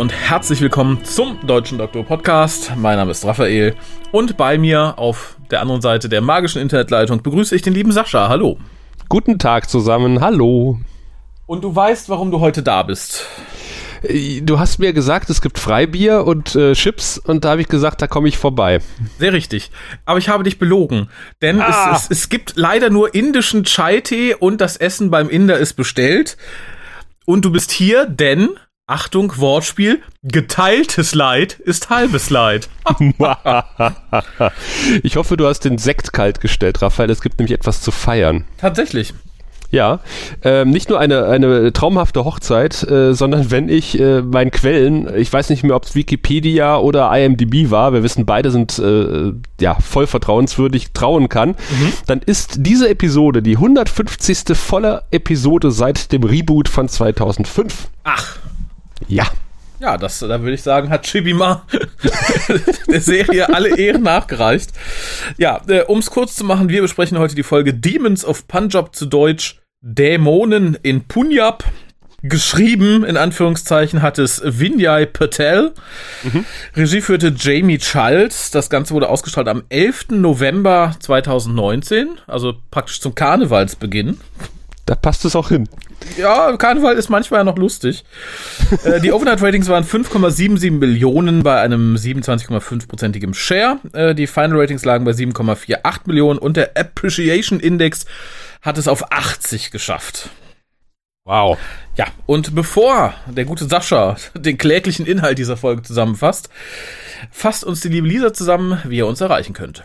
Und herzlich willkommen zum Deutschen Doktor Podcast. Mein Name ist Raphael und bei mir auf der anderen Seite der magischen Internetleitung begrüße ich den lieben Sascha. Hallo. Guten Tag zusammen. Hallo. Und du weißt, warum du heute da bist. Äh, du hast mir gesagt, es gibt Freibier und äh, Chips und da habe ich gesagt, da komme ich vorbei. Sehr richtig. Aber ich habe dich belogen. Denn ah. es, es, es gibt leider nur indischen Chai-Tee und das Essen beim Inder ist bestellt. Und du bist hier, denn Achtung, Wortspiel, geteiltes Leid ist halbes Leid. ich hoffe, du hast den Sekt kalt gestellt, Raphael. Es gibt nämlich etwas zu feiern. Tatsächlich. Ja, ähm, nicht nur eine, eine traumhafte Hochzeit, äh, sondern wenn ich äh, meinen Quellen, ich weiß nicht mehr, ob es Wikipedia oder IMDb war, wir wissen, beide sind äh, ja voll vertrauenswürdig, trauen kann, mhm. dann ist diese Episode die 150. volle Episode seit dem Reboot von 2005. Ach. Ja. Ja, das, da würde ich sagen, hat Chibima der Serie alle Ehren nachgereicht. Ja, äh, um es kurz zu machen, wir besprechen heute die Folge Demons of Punjab zu Deutsch Dämonen in Punjab. Geschrieben, in Anführungszeichen, hat es Vinay Patel. Mhm. Regie führte Jamie Childs. Das Ganze wurde ausgestrahlt am 11. November 2019, also praktisch zum Karnevalsbeginn. Da passt es auch hin. Ja, Karneval ist manchmal ja noch lustig. äh, die Overnight-Ratings waren 5,77 Millionen bei einem 27,5-prozentigen Share. Äh, die Final-Ratings lagen bei 7,48 Millionen und der Appreciation Index hat es auf 80 geschafft. Wow. Ja, und bevor der gute Sascha den kläglichen Inhalt dieser Folge zusammenfasst, fasst uns die liebe Lisa zusammen, wie ihr uns erreichen könnt.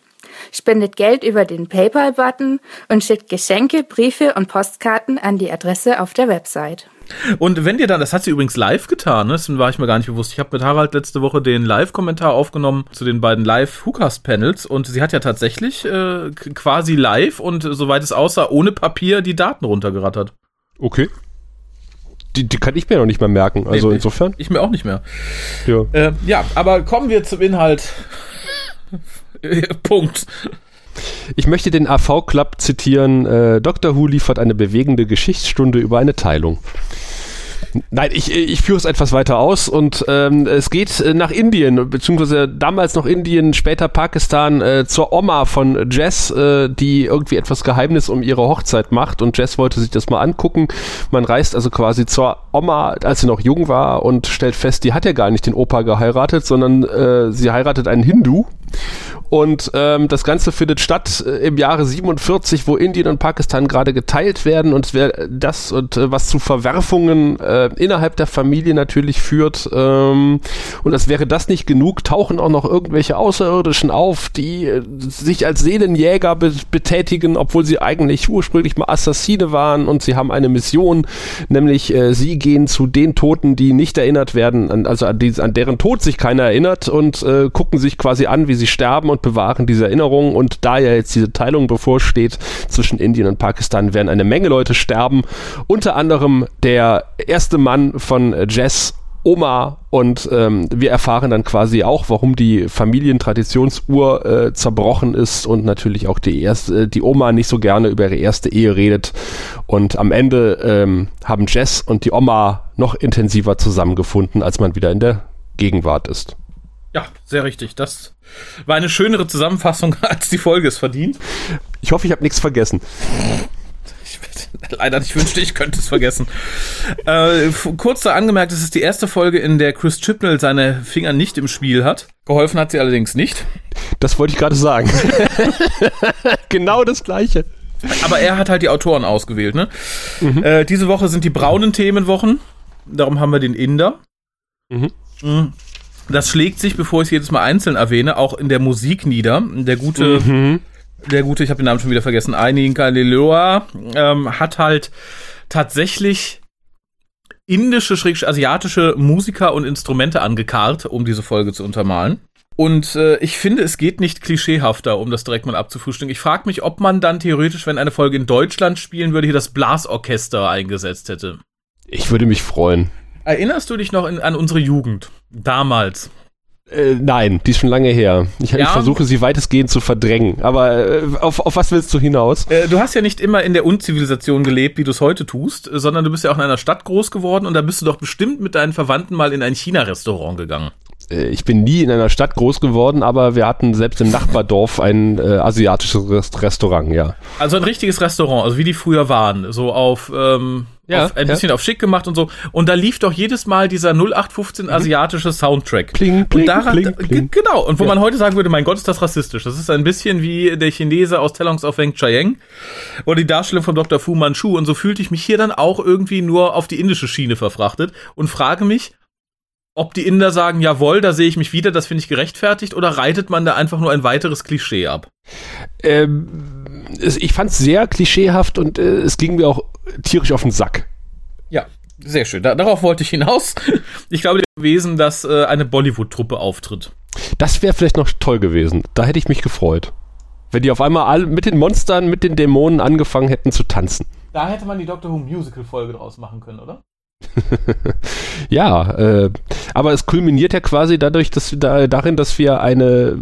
Spendet Geld über den PayPal-Button und schickt Geschenke, Briefe und Postkarten an die Adresse auf der Website. Und wenn dir dann, das hat sie übrigens live getan, ne? das war ich mir gar nicht bewusst. Ich habe mit Harald letzte Woche den Live-Kommentar aufgenommen zu den beiden Live-Hookast-Panels und sie hat ja tatsächlich äh, quasi live und soweit es aussah, ohne Papier die Daten runtergerattert. Okay. Die, die kann ich mir noch nicht mehr merken, also nee, insofern. Ich, ich, mir auch nicht mehr. Ja. Äh, ja, aber kommen wir zum Inhalt. Punkt. Ich möchte den AV Club zitieren. Äh, Dr. Who liefert eine bewegende Geschichtsstunde über eine Teilung. Nein, ich, ich führe es etwas weiter aus und ähm, es geht äh, nach Indien, beziehungsweise damals noch Indien, später Pakistan, äh, zur Oma von Jess, äh, die irgendwie etwas Geheimnis um ihre Hochzeit macht und Jess wollte sich das mal angucken. Man reist also quasi zur Oma, als sie noch jung war und stellt fest, die hat ja gar nicht den Opa geheiratet, sondern äh, sie heiratet einen Hindu und ähm, das Ganze findet statt äh, im Jahre 47, wo Indien und Pakistan gerade geteilt werden und wer das und äh, was zu Verwerfungen äh, innerhalb der Familie natürlich führt. Ähm, und als wäre das nicht genug, tauchen auch noch irgendwelche Außerirdischen auf, die äh, sich als Seelenjäger be betätigen, obwohl sie eigentlich ursprünglich mal Assassine waren und sie haben eine Mission, nämlich äh, sie gehen zu den Toten, die nicht erinnert werden, an, also an, die, an deren Tod sich keiner erinnert und äh, gucken sich quasi an, wie sie sterben und bewahren diese Erinnerungen. Und da ja jetzt diese Teilung bevorsteht zwischen Indien und Pakistan, werden eine Menge Leute sterben. Unter anderem der erste Mann von Jess Oma und ähm, wir erfahren dann quasi auch, warum die Familientraditionsuhr äh, zerbrochen ist und natürlich auch die erste, äh, die Oma nicht so gerne über ihre erste Ehe redet und am Ende ähm, haben Jess und die Oma noch intensiver zusammengefunden, als man wieder in der Gegenwart ist. Ja, sehr richtig. Das war eine schönere Zusammenfassung, als die Folge es verdient. Ich hoffe, ich habe nichts vergessen. Ich, leider nicht wünschte, ich könnte es vergessen. Äh, kurz da angemerkt, es ist die erste Folge, in der Chris Chipnell seine Finger nicht im Spiel hat. Geholfen hat sie allerdings nicht. Das wollte ich gerade sagen. genau das Gleiche. Aber er hat halt die Autoren ausgewählt, ne? Mhm. Äh, diese Woche sind die braunen Themenwochen. Darum haben wir den Inder. Mhm. Mhm. Das schlägt sich, bevor ich es jedes Mal einzeln erwähne, auch in der Musik nieder. Der gute, mhm. der gute, ich habe den Namen schon wieder vergessen, Ainin Kaliloa, ähm, hat halt tatsächlich indische, asiatische Musiker und Instrumente angekarrt, um diese Folge zu untermalen. Und äh, ich finde, es geht nicht klischeehafter, um das direkt mal abzufrühstücken. Ich frage mich, ob man dann theoretisch, wenn eine Folge in Deutschland spielen würde, hier das Blasorchester eingesetzt hätte. Ich würde mich freuen. Erinnerst du dich noch in, an unsere Jugend? Damals. Äh, nein, die ist schon lange her. Ich, ja. ich versuche sie weitestgehend zu verdrängen. Aber äh, auf, auf was willst du hinaus? Äh, du hast ja nicht immer in der Unzivilisation gelebt, wie du es heute tust, sondern du bist ja auch in einer Stadt groß geworden und da bist du doch bestimmt mit deinen Verwandten mal in ein China-Restaurant gegangen. Äh, ich bin nie in einer Stadt groß geworden, aber wir hatten selbst im Nachbardorf ein äh, asiatisches Restaurant, ja. Also ein richtiges Restaurant, also wie die früher waren, so auf, ähm, ja, auf ein ja. bisschen auf schick gemacht und so. Und da lief doch jedes Mal dieser 0815 mhm. asiatische Soundtrack. Pling, pling, und daran, pling, pling. Genau, und wo ja. man heute sagen würde, mein Gott, ist das rassistisch. Das ist ein bisschen wie der Chinese aus Telongs auf Weng Chiang oder die Darstellung von Dr. Fu Manchu. Und so fühlte ich mich hier dann auch irgendwie nur auf die indische Schiene verfrachtet und frage mich, ob die Inder sagen, jawohl, da sehe ich mich wieder, das finde ich gerechtfertigt, oder reitet man da einfach nur ein weiteres Klischee ab? Ähm, ich fand es sehr klischeehaft und äh, es ging mir auch tierisch auf den Sack. Ja, sehr schön. Da, darauf wollte ich hinaus. Ich glaube gewesen, dass äh, eine Bollywood-Truppe auftritt. Das wäre vielleicht noch toll gewesen. Da hätte ich mich gefreut. Wenn die auf einmal alle mit den Monstern, mit den Dämonen angefangen hätten zu tanzen. Da hätte man die Doctor Who Musical-Folge draus machen können, oder? ja, äh, aber es kulminiert ja quasi dadurch, dass wir da, darin, dass wir eine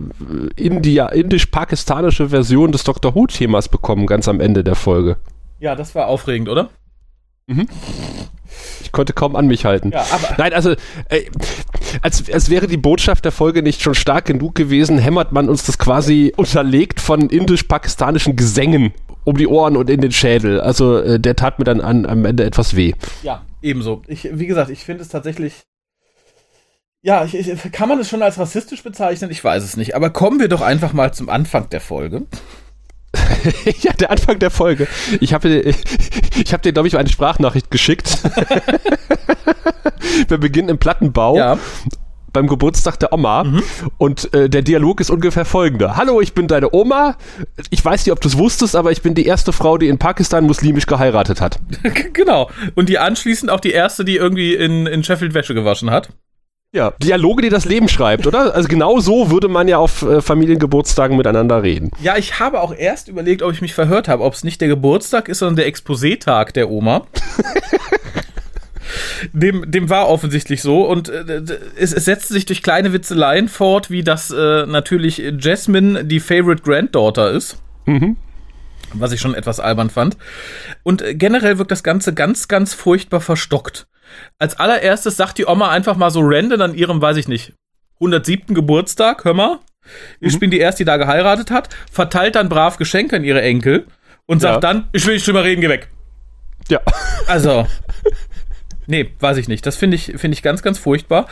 India, indisch-pakistanische Version des Doctor Who-Themas bekommen, ganz am Ende der Folge. Ja, das war aufregend, oder? Mhm. Ich konnte kaum an mich halten. Ja, aber Nein, also äh, als, als wäre die Botschaft der Folge nicht schon stark genug gewesen, hämmert man uns das quasi unterlegt von indisch-pakistanischen Gesängen um die Ohren und in den Schädel. Also äh, der tat mir dann an, am Ende etwas weh. Ja, ebenso. Ich, wie gesagt, ich finde es tatsächlich. Ja, ich, ich, kann man es schon als rassistisch bezeichnen? Ich weiß es nicht. Aber kommen wir doch einfach mal zum Anfang der Folge. ja, der Anfang der Folge. Ich habe ich hab dir, glaube ich, eine Sprachnachricht geschickt. wir beginnen im Plattenbau. Ja beim Geburtstag der Oma mhm. und äh, der Dialog ist ungefähr folgender. Hallo, ich bin deine Oma. Ich weiß nicht, ob du es wusstest, aber ich bin die erste Frau, die in Pakistan muslimisch geheiratet hat. genau. Und die anschließend auch die erste, die irgendwie in, in Sheffield Wäsche gewaschen hat. Ja, Dialoge, die das Leben schreibt, oder? Also genau so würde man ja auf äh, Familiengeburtstagen miteinander reden. Ja, ich habe auch erst überlegt, ob ich mich verhört habe, ob es nicht der Geburtstag ist, sondern der Exposé-Tag der Oma. dem, dem war offensichtlich so und äh, es, es setzte sich durch kleine Witzeleien fort, wie dass äh, natürlich Jasmine die Favorite Granddaughter ist. Mhm. Was ich schon etwas albern fand. Und äh, generell wirkt das Ganze ganz, ganz furchtbar verstockt. Als allererstes sagt die Oma einfach mal so random an ihrem, weiß ich nicht, 107. Geburtstag, hör mal. Ich mhm. bin die erste, die da geheiratet hat, verteilt dann brav Geschenke an ihre Enkel und sagt ja. dann, ich will nicht drüber reden, geh weg. Ja. Also, Nee, weiß ich nicht. Das finde ich, finde ich ganz, ganz furchtbar.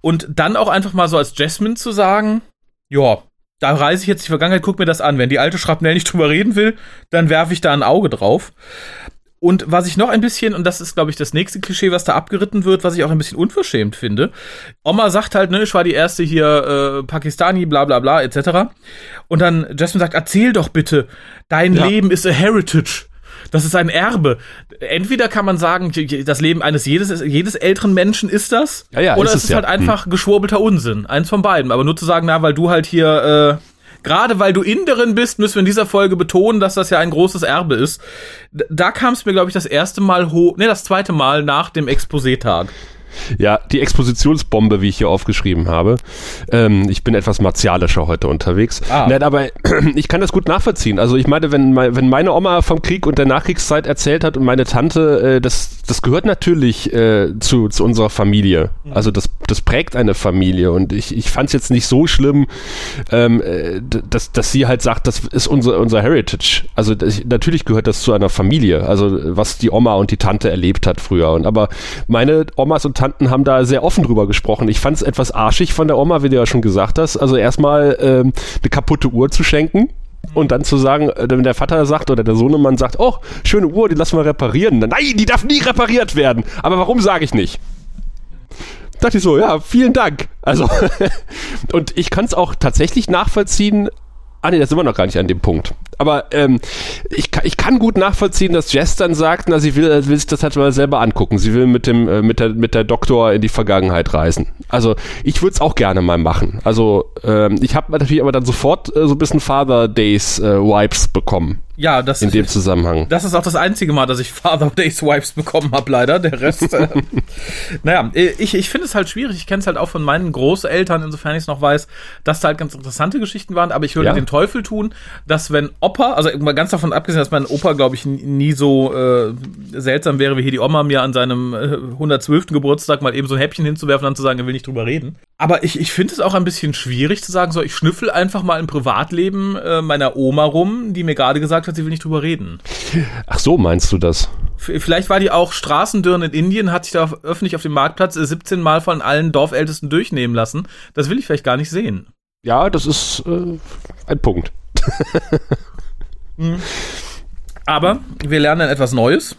Und dann auch einfach mal so als Jasmine zu sagen, ja, da reise ich jetzt die Vergangenheit, guck mir das an. Wenn die alte Schrapnell nicht drüber reden will, dann werfe ich da ein Auge drauf. Und was ich noch ein bisschen, und das ist, glaube ich, das nächste Klischee, was da abgeritten wird, was ich auch ein bisschen unverschämt finde. Oma sagt halt, ne, ich war die erste hier, äh, Pakistani, bla bla bla, etc. Und dann Jasmine sagt, erzähl doch bitte, dein ja. Leben ist a heritage. Das ist ein Erbe. Entweder kann man sagen, das Leben eines jedes, jedes älteren Menschen ist das, ja, ja, oder ist es ist ja. halt einfach hm. geschwurbelter Unsinn. Eins von beiden. Aber nur zu sagen, na, weil du halt hier, äh, gerade weil du Inderin bist, müssen wir in dieser Folge betonen, dass das ja ein großes Erbe ist. Da kam es mir, glaube ich, das erste Mal hoch, ne, das zweite Mal nach dem Exposé-Tag. Ja, die Expositionsbombe, wie ich hier aufgeschrieben habe. Ähm, ich bin etwas martialischer heute unterwegs. Ah. Nein, aber ich kann das gut nachvollziehen. Also ich meine, wenn, wenn meine Oma vom Krieg und der Nachkriegszeit erzählt hat und meine Tante, äh, das, das gehört natürlich äh, zu, zu unserer Familie. Mhm. Also das, das prägt eine Familie und ich, ich fand es jetzt nicht so schlimm, ähm, äh, dass, dass sie halt sagt, das ist unser, unser Heritage. Also das, natürlich gehört das zu einer Familie. Also was die Oma und die Tante erlebt hat früher. Und aber meine Omas und Tanten haben da sehr offen drüber gesprochen. Ich fand es etwas arschig von der Oma, wie du ja schon gesagt hast. Also erstmal ähm, eine kaputte Uhr zu schenken. Und dann zu sagen, äh, wenn der Vater sagt oder der Sohnemann sagt, oh, schöne Uhr, die lassen wir reparieren. Nein, die darf nie repariert werden. Aber warum sage ich nicht? dachte ich so, ja, vielen Dank. Also, und ich kann es auch tatsächlich nachvollziehen. Ah nee, da sind wir noch gar nicht an dem Punkt. Aber ähm, ich, ich kann gut nachvollziehen, dass Jess dann sagt, na, sie will, will sich das halt mal selber angucken. Sie will mit dem äh, mit der mit der Doktor in die Vergangenheit reisen. Also ich würde es auch gerne mal machen. Also ähm, ich habe natürlich aber dann sofort äh, so ein bisschen Father Days äh, Vibes bekommen. Ja, das in dem Zusammenhang. Das ist auch das einzige Mal, dass ich Father Days Wipes bekommen habe, leider. Der Rest. äh, naja, ich, ich finde es halt schwierig. Ich kenne es halt auch von meinen Großeltern, insofern ich es noch weiß, dass da halt ganz interessante Geschichten waren. Aber ich würde Ja. den Teufel tun, dass wenn Opa, also mal ganz davon abgesehen, dass mein Opa, glaube ich, nie so äh, seltsam wäre, wie hier die Oma mir an seinem äh, 112. Geburtstag mal eben so ein Häppchen hinzuwerfen und dann zu sagen, er will nicht drüber reden. Aber ich, ich finde es auch ein bisschen schwierig zu sagen, so, ich schnüffel einfach mal im Privatleben äh, meiner Oma rum, die mir gerade gesagt hat, sie will nicht drüber reden. Ach so, meinst du das? Vielleicht war die auch Straßendürren in Indien, hat sich da öffentlich auf dem Marktplatz äh, 17 Mal von allen Dorfältesten durchnehmen lassen. Das will ich vielleicht gar nicht sehen. Ja, das ist äh, ein Punkt. Aber wir lernen dann etwas Neues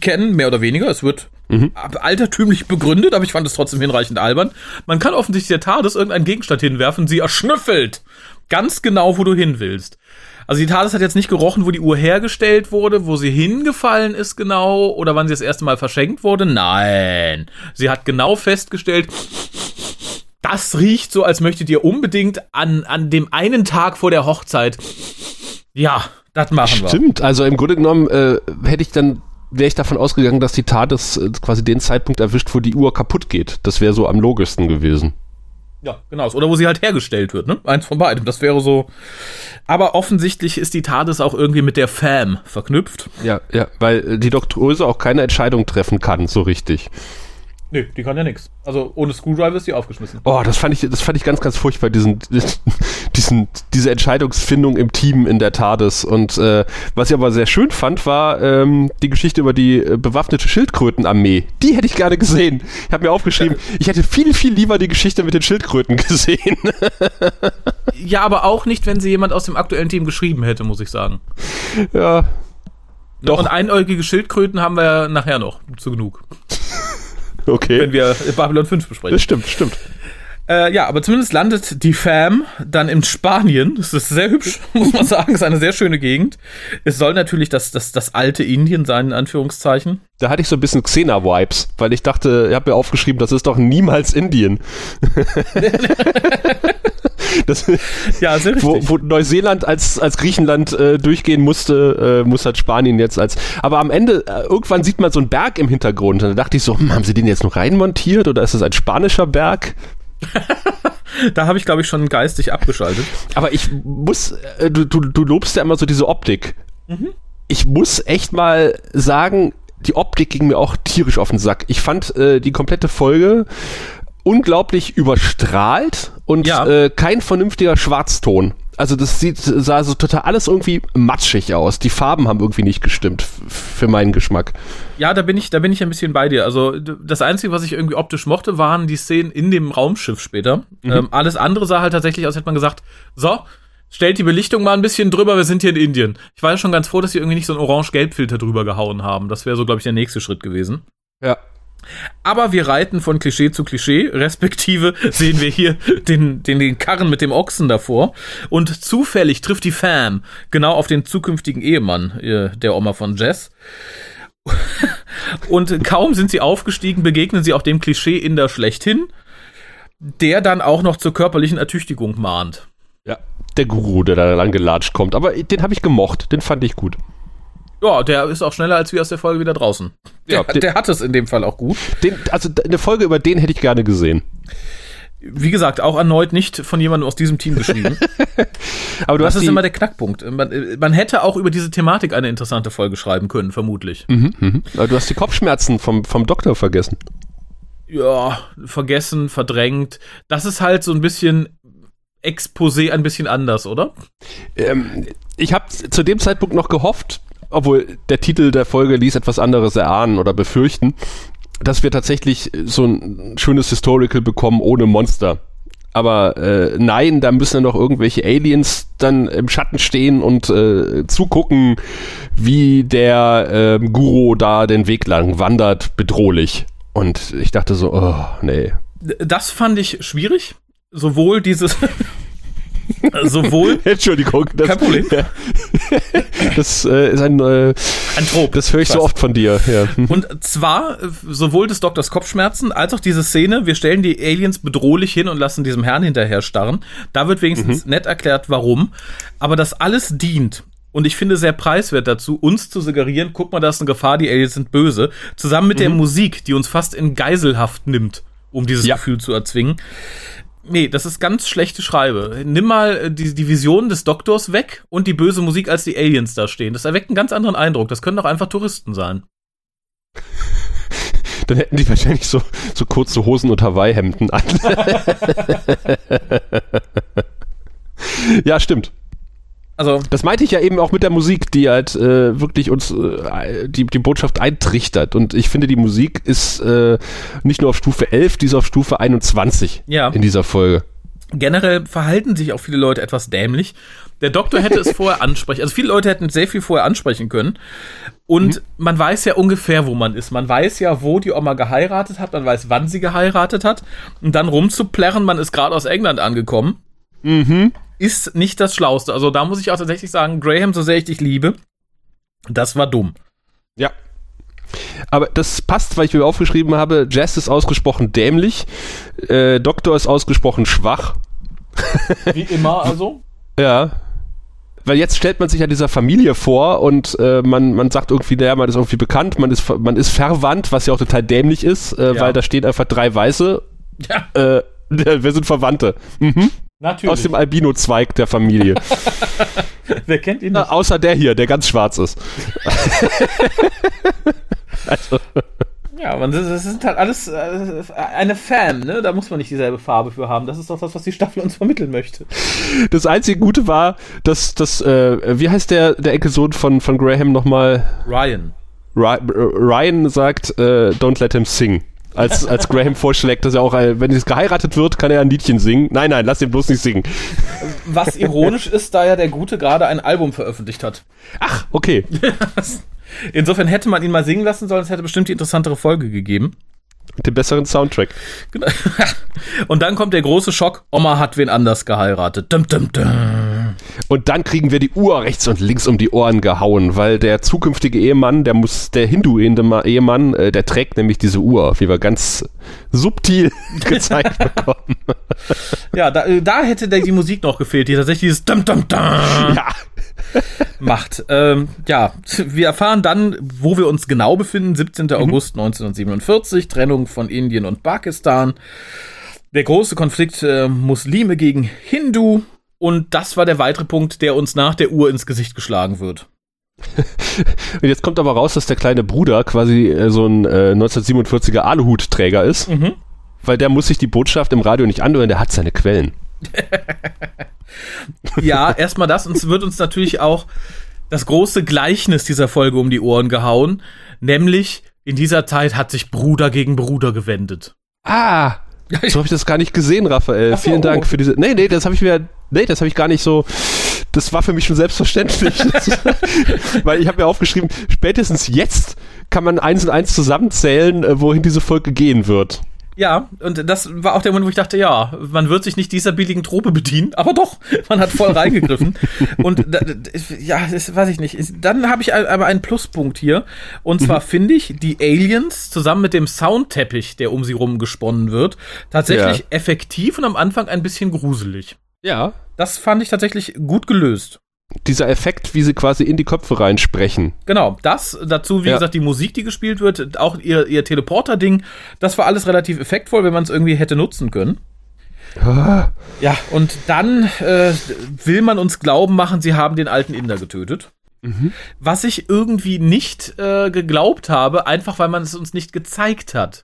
kennen, mehr oder weniger. Es wird Mhm. altertümlich begründet, aber ich fand es trotzdem hinreichend albern. Man kann offensichtlich der TARDIS irgendeinen Gegenstand hinwerfen, sie erschnüffelt. Ganz genau, wo du hin willst. Also die TARDIS hat jetzt nicht gerochen, wo die Uhr hergestellt wurde, wo sie hingefallen ist genau oder wann sie das erste Mal verschenkt wurde. Nein. Sie hat genau festgestellt, das riecht so, als möchtet ihr unbedingt an, an dem einen Tag vor der Hochzeit. Ja, das machen wir. Stimmt, also im Grunde genommen äh, hätte ich dann, wäre ich davon ausgegangen, dass die TARDIS äh, quasi den Zeitpunkt erwischt, wo die Uhr kaputt geht. Das wäre so am logischsten gewesen. Ja, genau. Oder wo sie halt hergestellt wird, ne? Eins von beidem. Das wäre so. Aber offensichtlich ist die TARDIS auch irgendwie mit der FAM verknüpft. Ja, ja, weil äh, die Doktoröse auch keine Entscheidung treffen kann, so richtig. Nee, die kann ja nix. Also ohne Screwdriver ist die aufgeschmissen. Oh, das fand ich, das fand ich ganz, ganz furchtbar, diesen, diesen, diese Entscheidungsfindung im Team in der TARDIS. Und äh, was ich aber sehr schön fand, war ähm, die Geschichte über die äh, bewaffnete Schildkrötenarmee. Die hätte ich gerne gesehen. Ich habe mir aufgeschrieben, ich hätte viel, viel lieber die Geschichte mit den Schildkröten gesehen. Ja, aber auch nicht, wenn sie jemand aus dem aktuellen Team geschrieben hätte, muss ich sagen. ja, Doch. Und einäugige Schildkröten haben wir ja nachher noch zu genug, okay. wenn wir Babylon 5 besprechen. Das stimmt, stimmt. Äh, ja, aber zumindest landet die Fam dann in Spanien. Das ist sehr hübsch, muss man sagen. Ist eine sehr schöne Gegend. Es soll natürlich das, das, das alte Indien sein, in Anführungszeichen. Da hatte ich so ein bisschen Xena-Vibes, weil ich dachte, ich habe mir aufgeschrieben, das ist doch niemals Indien. das, Ja, sehr richtig. wo, wo Neuseeland als, als Griechenland äh, durchgehen musste, äh, muss halt Spanien jetzt als. Aber am Ende, äh, irgendwann sieht man so einen Berg im Hintergrund. Und da dachte ich so, hm, haben sie den jetzt noch reinmontiert oder ist das ein spanischer Berg? Da habe ich, glaube ich, schon geistig abgeschaltet. Aber ich muss, äh, du, du, du lobst ja immer so diese Optik. Ich muss echt mal sagen, die Optik ging mir auch tierisch auf den Sack. Ich fand äh, die komplette Folge unglaublich überstrahlt und Ja. äh, kein vernünftiger Schwarzton. Also das sieht, sah so total alles irgendwie matschig aus. Die Farben haben irgendwie nicht gestimmt für meinen Geschmack. Ja, da bin ich, da bin ich ein bisschen bei dir. Also das Einzige, was ich irgendwie optisch mochte, waren die Szenen in dem Raumschiff später. Ähm, alles andere sah halt tatsächlich aus, hätte man gesagt, so, stellt die Belichtung mal ein bisschen drüber, wir sind hier in Indien. Ich war ja schon ganz froh, dass sie irgendwie nicht so einen Orange-Gelb-Filter drüber gehauen haben. Das wäre so, glaube ich, der nächste Schritt gewesen. Ja. Aber wir reiten von Klischee zu Klischee, respektive sehen wir hier den, den, den Karren mit dem Ochsen davor. Und zufällig trifft die Fam genau auf den zukünftigen Ehemann äh, der Oma von Jess. Und kaum sind sie aufgestiegen, begegnen sie auch dem Klischee in der schlechthin, der dann auch noch zur körperlichen Ertüchtigung mahnt. Ja. Der Guru, der da lang gelatscht kommt. Aber den habe ich gemocht. Den fand ich gut. Ja, der ist auch schneller als wir aus der Folge wieder draußen. Der, Ja, den- der hat es in dem Fall auch gut. Den, also eine Folge über den hätte ich gerne gesehen. Wie gesagt, auch erneut nicht von jemandem aus diesem Team geschrieben. Aber du Das hast ist immer der Knackpunkt. Man, man hätte auch über diese Thematik eine interessante Folge schreiben können, vermutlich. Mhm, mhm. Aber du hast die Kopfschmerzen vom, vom Doktor vergessen. Ja, vergessen, verdrängt. Das ist halt so ein bisschen Exposé ein bisschen anders, oder? Ähm, ich habe zu dem Zeitpunkt noch gehofft, obwohl der Titel der Folge ließ etwas anderes erahnen oder befürchten, dass wir tatsächlich so ein schönes Historical bekommen ohne Monster. Aber äh, nein, da müssen dann noch irgendwelche Aliens dann im Schatten stehen und äh, zugucken, wie der ähm, Guru da den Weg lang wandert, bedrohlich. Und ich dachte so, oh, nee. Das fand ich schwierig. Sowohl dieses, Sowohl. Entschuldigung. Das, Kein Problem. Das äh, ist ein, äh, Ein Trop. das höre ich so oft von dir. Ja. Und zwar äh, sowohl des Doktors Kopfschmerzen als auch diese Szene, wir stellen die Aliens bedrohlich hin und lassen diesem Herrn hinterher starren. Da wird wenigstens nett erklärt, warum. Aber das alles dient. Und ich finde sehr preiswert dazu, uns zu suggerieren, guck mal, da ist eine Gefahr, die Aliens sind böse. Zusammen mit der Musik, die uns fast in Geiselhaft nimmt, um dieses Ja. Gefühl zu erzwingen. Nee, das ist ganz schlechte Schreibe. Nimm mal äh, die, die Vision des Doktors weg und die böse Musik, als die Aliens da stehen. Das erweckt einen ganz anderen Eindruck. Das können doch einfach Touristen sein. Dann hätten die wahrscheinlich so, so kurze Hosen und Hawaii-Hemden an. ja, stimmt. Also, Das meinte ich ja eben auch mit der Musik, die halt äh, wirklich uns äh, die, die Botschaft eintrichtert. Und ich finde, die Musik ist äh, nicht nur auf Stufe 11, die ist auf Stufe 21 Ja. in dieser Folge. generell verhalten sich auch viele Leute etwas dämlich. Der Doktor hätte es vorher ansprechen. Also viele Leute hätten sehr viel vorher ansprechen können. Und man weiß ja ungefähr, wo man ist. Man weiß ja, wo die Oma geheiratet hat. Man weiß, wann sie geheiratet hat. Und dann rumzuplärren, man ist gerade aus England angekommen, Mhm. ist nicht das Schlauste. Also da muss ich auch tatsächlich sagen, Graham, so sehr ich dich liebe, das war dumm. Ja. Aber das passt, weil ich mir aufgeschrieben habe, Jazz ist ausgesprochen dämlich, äh, Doktor ist ausgesprochen schwach. Wie immer also. Ja. Weil jetzt stellt man sich ja dieser Familie vor und äh, man, man sagt irgendwie, naja, man ist irgendwie bekannt, man ist, man ist verwandt, was ja auch total dämlich ist, äh, Ja. weil da stehen einfach drei Weiße. Ja, Äh, wir sind Verwandte. Mhm. Natürlich. Aus dem Albino-Zweig der Familie. Wer kennt ihn nicht? außer der hier, der ganz schwarz ist. Ja, man, das, das sind halt alles äh, eine Fan, ne? Da muss man nicht dieselbe Farbe für haben. Das ist doch das, was die Staffel uns vermitteln möchte. Das einzige Gute war, dass, dass äh, wie heißt der, der Enkelsohn von, von Graham nochmal? Ryan. Ry- äh, Ryan sagt, äh, don't let him sing. Als, als Graham vorschlägt, dass er auch, äh, wenn es geheiratet wird, kann er ein Liedchen singen. Nein, nein, lass ihn bloß nicht singen. Was ironisch ist, da ja der Gute gerade ein Album veröffentlicht hat. Ach, okay. Insofern hätte man ihn mal singen lassen sollen, es hätte bestimmt die interessantere Folge gegeben. Den besseren Soundtrack. Genau. Und dann kommt der große Schock, Oma hat wen anders geheiratet. Dum, dum, dum. Und dann kriegen wir die Uhr rechts und links um die Ohren gehauen, weil der zukünftige Ehemann, der muss, der Hindu-Ehemann, äh, der trägt nämlich diese Uhr, wie wir ganz subtil gezeigt bekommen. Ja, da, äh, da hätte der, die Musik noch gefehlt, die tatsächlich dieses Dum, Dum, Dum Ja. macht. Ähm, ja, wir erfahren dann, wo wir uns genau befinden. 17. August 1947, Trennung von Indien und Pakistan. Der große Konflikt äh, Muslime gegen Hindu. Und das war der weitere Punkt, der uns nach der Uhr ins Gesicht geschlagen wird. Und jetzt kommt aber raus, dass der kleine Bruder quasi äh, so ein äh, 1947er Aluhutträger ist, Mhm. weil der muss sich die Botschaft im Radio nicht anhören, der hat seine Quellen. Ja, erstmal das. Und es wird uns natürlich auch das große Gleichnis dieser Folge um die Ohren gehauen. Nämlich, in dieser Zeit hat sich Bruder gegen Bruder gewendet. Ah, so habe ich das gar nicht gesehen, Raphael. So, Vielen Dank oh. für diese. Nee, nee, das habe ich mir. Nee, das habe ich gar nicht so. Das war für mich schon selbstverständlich. Weil ich habe mir aufgeschrieben, spätestens jetzt kann man eins und eins zusammenzählen, äh, wohin diese Folge gehen wird. Ja, und das war auch der Moment, wo ich dachte, ja, man wird sich nicht dieser billigen Trope bedienen, aber doch, man hat voll reingegriffen. und da, ja, das weiß ich nicht. Dann habe ich aber einen Pluspunkt hier. Und zwar finde ich die Aliens zusammen mit dem Soundteppich, der um sie rum gesponnen wird, tatsächlich Ja. effektiv und am Anfang ein bisschen gruselig. Ja. Das fand ich tatsächlich gut gelöst. Dieser Effekt, wie sie quasi in die Köpfe reinsprechen. Genau, das dazu, wie Ja. gesagt, die Musik, die gespielt wird, auch ihr, ihr Teleporter-Ding, das war alles relativ effektvoll, wenn man es irgendwie hätte nutzen können. Ah, Ja, und dann äh, will man uns glauben machen, sie haben den alten Inder getötet. Was ich irgendwie nicht äh, geglaubt habe, einfach weil man es uns nicht gezeigt hat.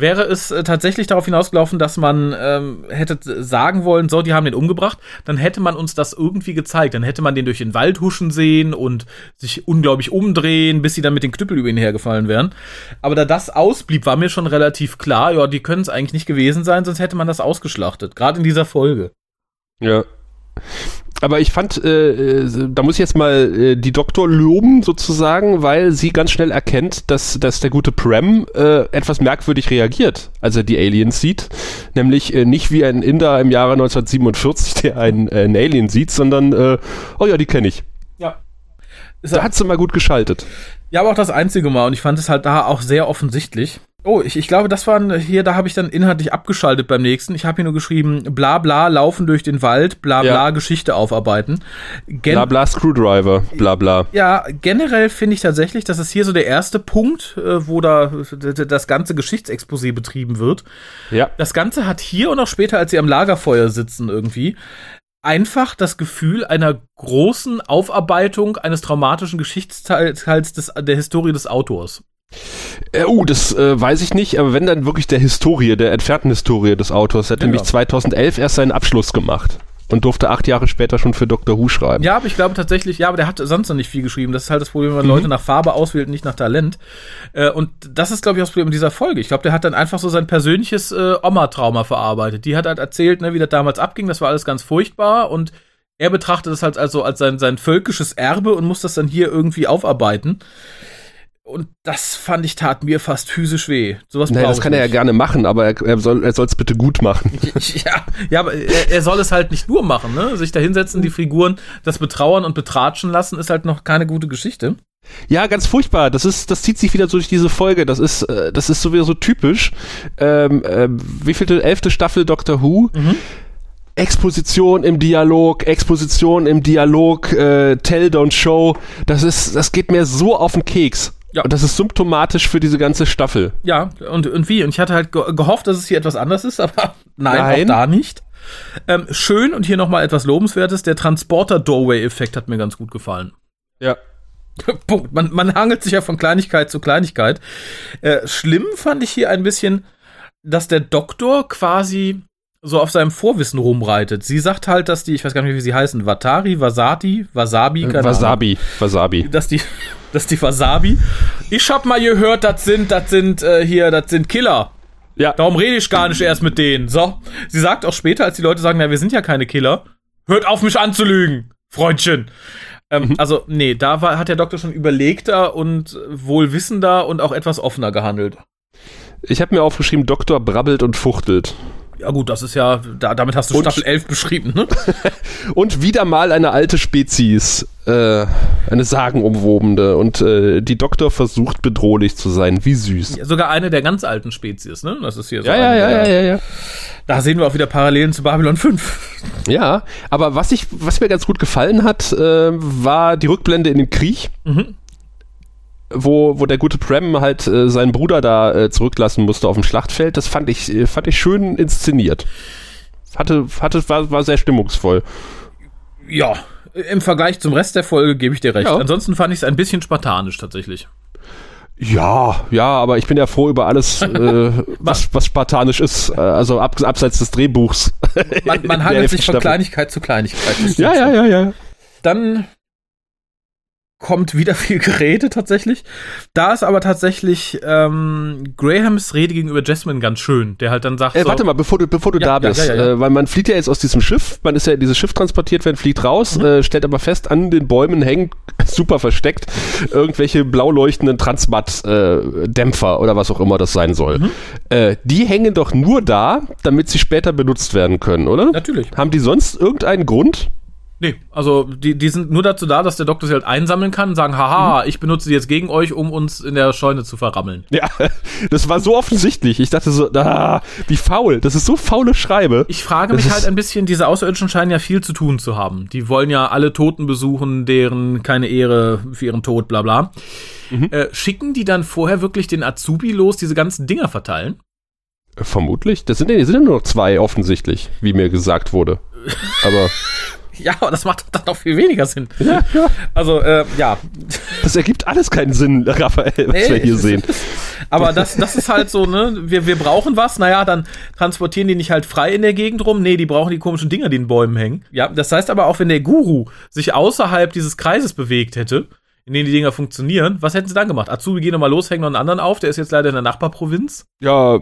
Wäre es äh, tatsächlich darauf hinausgelaufen, dass man ähm, hätte sagen wollen, so, die haben den umgebracht, dann hätte man uns das irgendwie gezeigt. Dann hätte man den durch den Wald huschen sehen und sich unglaublich umdrehen, bis sie dann mit den Knüppel über ihn hergefallen wären. Aber da das ausblieb, war mir schon relativ klar, ja, die können es eigentlich nicht gewesen sein, sonst hätte man das ausgeschlachtet. Gerade in dieser Folge. Ja. Aber ich fand, äh, äh, da muss ich jetzt mal äh, die Doktor loben sozusagen, weil sie ganz schnell erkennt, dass, dass der gute Prem äh, etwas merkwürdig reagiert, als er die Aliens sieht. Nämlich äh, nicht wie ein Inder im Jahre 1947, der einen, äh, einen Alien sieht, sondern, äh, oh ja, die kenne ich. Ja. Da hat sie mal gut geschaltet. Ja, aber auch das einzige Mal und ich fand es halt da auch sehr offensichtlich. Oh, ich, ich glaube, das waren hier, da habe ich dann inhaltlich abgeschaltet beim nächsten. Ich habe hier nur geschrieben, bla bla, laufen durch den Wald, bla bla, Ja. Geschichte aufarbeiten. Gen Bla bla Screwdriver, bla bla. Ja, generell finde ich tatsächlich, dass es hier so der erste Punkt, äh, wo da das ganze Geschichtsexposé betrieben wird. Ja. Das Ganze hat hier und auch später, als sie am Lagerfeuer sitzen irgendwie, einfach das Gefühl einer großen Aufarbeitung eines traumatischen Geschichtsteils des, der Historie des Autors. Äh, uh, das äh, weiß ich nicht, aber wenn dann wirklich der Historie, der entfernten Historie des Autors, hat Ja. nämlich 2011 erst seinen Abschluss gemacht und durfte acht Jahre später schon für Dr. Who schreiben. Ja, aber ich glaube tatsächlich, ja, aber der hat sonst noch nicht viel geschrieben. Das ist halt das Problem, wenn man Leute nach Farbe auswählt, nicht nach Talent. Äh, und das ist, glaube ich, auch das Problem dieser Folge. Ich glaube, der hat dann einfach so sein persönliches äh, Oma-Trauma verarbeitet. Die hat halt erzählt, ne, wie das damals abging. Das war alles ganz furchtbar und er betrachtet es halt also als sein, sein völkisches Erbe und muss das dann hier irgendwie aufarbeiten. Und das fand ich tat mir fast physisch weh. Sowas Naja, das kann er ja nicht. gerne machen, aber er, er soll soll's bitte gut machen. Ja, ja, aber er, er soll es halt nicht nur machen, ne? Sich da hinsetzen, die Figuren das betrauern und betratschen lassen, ist halt noch keine gute Geschichte. Ja, ganz furchtbar. Das ist, das zieht sich wieder so durch diese Folge. Das ist, äh, das ist so wieder so typisch. Ähm, ähm, wie vielte elfte Staffel Doctor Who? Exposition im Dialog, Exposition im Dialog, äh, Tell, Don't Show. Das ist, das geht mir so auf den Keks. Ja. Und das ist symptomatisch für diese ganze Staffel. Ja, und, und wie? Und ich hatte halt ge gehofft, dass es hier etwas anders ist, aber nein, Nein. auch da nicht. Ähm, schön und hier nochmal etwas Lobenswertes, der Transporter-Doorway-Effekt hat mir ganz gut gefallen. Ja. Punkt. Man, man hangelt sich ja von Kleinigkeit zu Kleinigkeit. Äh, schlimm fand ich hier ein bisschen, dass der Doktor quasi so auf seinem Vorwissen rumreitet. Sie sagt halt, dass die, ich weiß gar nicht, wie sie heißen, Watari, Wasati, Wasabi, keine Ahnung. Wasabi. Wasabi. dass die, dass die Wasabi. Ich hab mal gehört, das sind, das sind äh, hier, das sind Killer. Ja. Darum rede ich gar nicht erst mit denen. So. Sie sagt auch später, als die Leute sagen, na, wir sind ja keine Killer, hört auf mich anzulügen, Freundchen. Ähm, Also, nee, da war, hat der Doktor schon überlegter und wohlwissender und auch etwas offener gehandelt. Ich habe mir aufgeschrieben, Doktor brabbelt und fuchtelt. Ja gut, das ist ja, da, damit hast du Und- Staffel 11 beschrieben, ne? Und wieder mal eine alte Spezies, äh, eine sagenumwobene. Und äh, die Doktor versucht bedrohlich zu sein. Wie süß. Sogar eine der ganz alten Spezies, ne? Das ist hier so. Ja, ja, ja, der- ja, ja, ja. Da sehen wir auch wieder Parallelen zu Babylon 5. Ja, aber was ich, was mir ganz gut gefallen hat, äh, war die Rückblende in den Krieg, Mhm. Wo, wo der gute Prem halt äh, seinen Bruder da äh, zurücklassen musste auf dem Schlachtfeld. Das fand ich, äh, fand ich schön inszeniert. Hatte, hatte, war, war sehr stimmungsvoll. Ja, im Vergleich zum Rest der Folge gebe ich dir recht. Ja. Ansonsten fand ich es ein bisschen spartanisch tatsächlich. Ja, ja, aber ich bin ja froh über alles, äh, was, was spartanisch ist. Äh, also ab, abseits des Drehbuchs. Man, man elften sich von. Kleinigkeit zu Kleinigkeit. Ja, ja, ja, ja. Dann kommt wieder viel Gerede tatsächlich. Da ist aber tatsächlich ähm, Grahams Rede gegenüber Jasmine ganz schön, der halt dann sagt Äh, so, warte mal, bevor du, bevor du Ja, da bist, ja, ja. Äh, weil man flieht ja jetzt aus diesem Schiff, man ist ja in dieses Schiff transportiert werden, fliegt raus, Mhm. äh, stellt aber fest, an den Bäumen hängen, super versteckt, irgendwelche blau leuchtenden Transmat-Dämpfer oder was auch immer das sein soll. Mhm. Äh, die hängen doch nur da, damit sie später benutzt werden können, oder? natürlich. Haben die sonst irgendeinen Grund? Nee, also die, die sind nur dazu da, dass der Doktor sie halt einsammeln kann und sagen, haha, Mhm. ich benutze die jetzt gegen euch, um uns in der Scheune zu verrammeln. Ja, das war so offensichtlich. Ich dachte so, ah, wie faul. Das ist so faule Schreibe. Ich frage Das mich halt ein bisschen, diese Außerirdischen scheinen ja viel zu tun zu haben. Die wollen ja alle Toten besuchen, deren keine Ehre für ihren Tod, bla bla. Mhm. Äh, schicken die dann vorher wirklich den Azubi los, diese ganzen Dinger verteilen? Vermutlich. Das sind, ja- sind ja nur noch zwei offensichtlich, wie mir gesagt wurde. Aber Ja, aber das macht dann noch viel weniger Sinn. ja, ja. Also, äh, ja. Das ergibt alles keinen Sinn, Raphael, was Nee, wir hier sehen. Aber das, das ist halt so, ne? Wir, wir brauchen was, naja, dann transportieren die nicht halt frei in der Gegend rum. Nee, die brauchen die komischen Dinger, die in Bäumen hängen. Ja, das heißt aber auch, wenn der Guru sich außerhalb dieses Kreises bewegt hätte, in dem die Dinger funktionieren, was hätten sie dann gemacht? Azubi, geh nochmal los, hängen noch einen anderen auf, der ist jetzt leider in der Nachbarprovinz. Ja,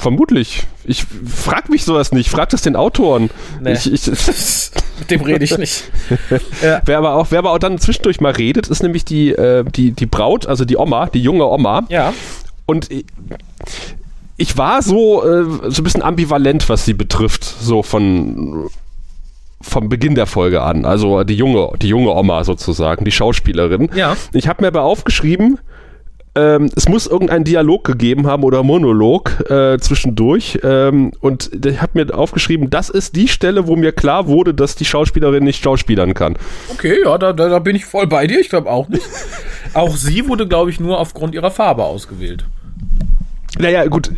Vermutlich. Ich frag mich sowas nicht. Frag das den Autoren. Nee. Ich, ich, Mit dem rede ich nicht. wer, aber auch, wer aber auch dann zwischendurch mal redet, ist nämlich die, äh, die, die Braut, also die Oma, die junge Oma. Ja. Und ich, ich war so, äh, so ein bisschen ambivalent, was sie betrifft, so von vom Beginn der Folge an. Also die junge, die junge Oma sozusagen, die Schauspielerin. Ja. Ich habe mir aber aufgeschrieben, ähm, es muss irgendeinen Dialog gegeben haben oder Monolog äh, zwischendurch. Ähm, und ich habe mir aufgeschrieben, das ist die Stelle, wo mir klar wurde, dass die Schauspielerin nicht schauspielern kann. Okay, ja, da, da, da bin ich voll bei dir. Ich glaube auch nicht. auch sie wurde, glaube ich, nur aufgrund ihrer Farbe ausgewählt. Naja, gut.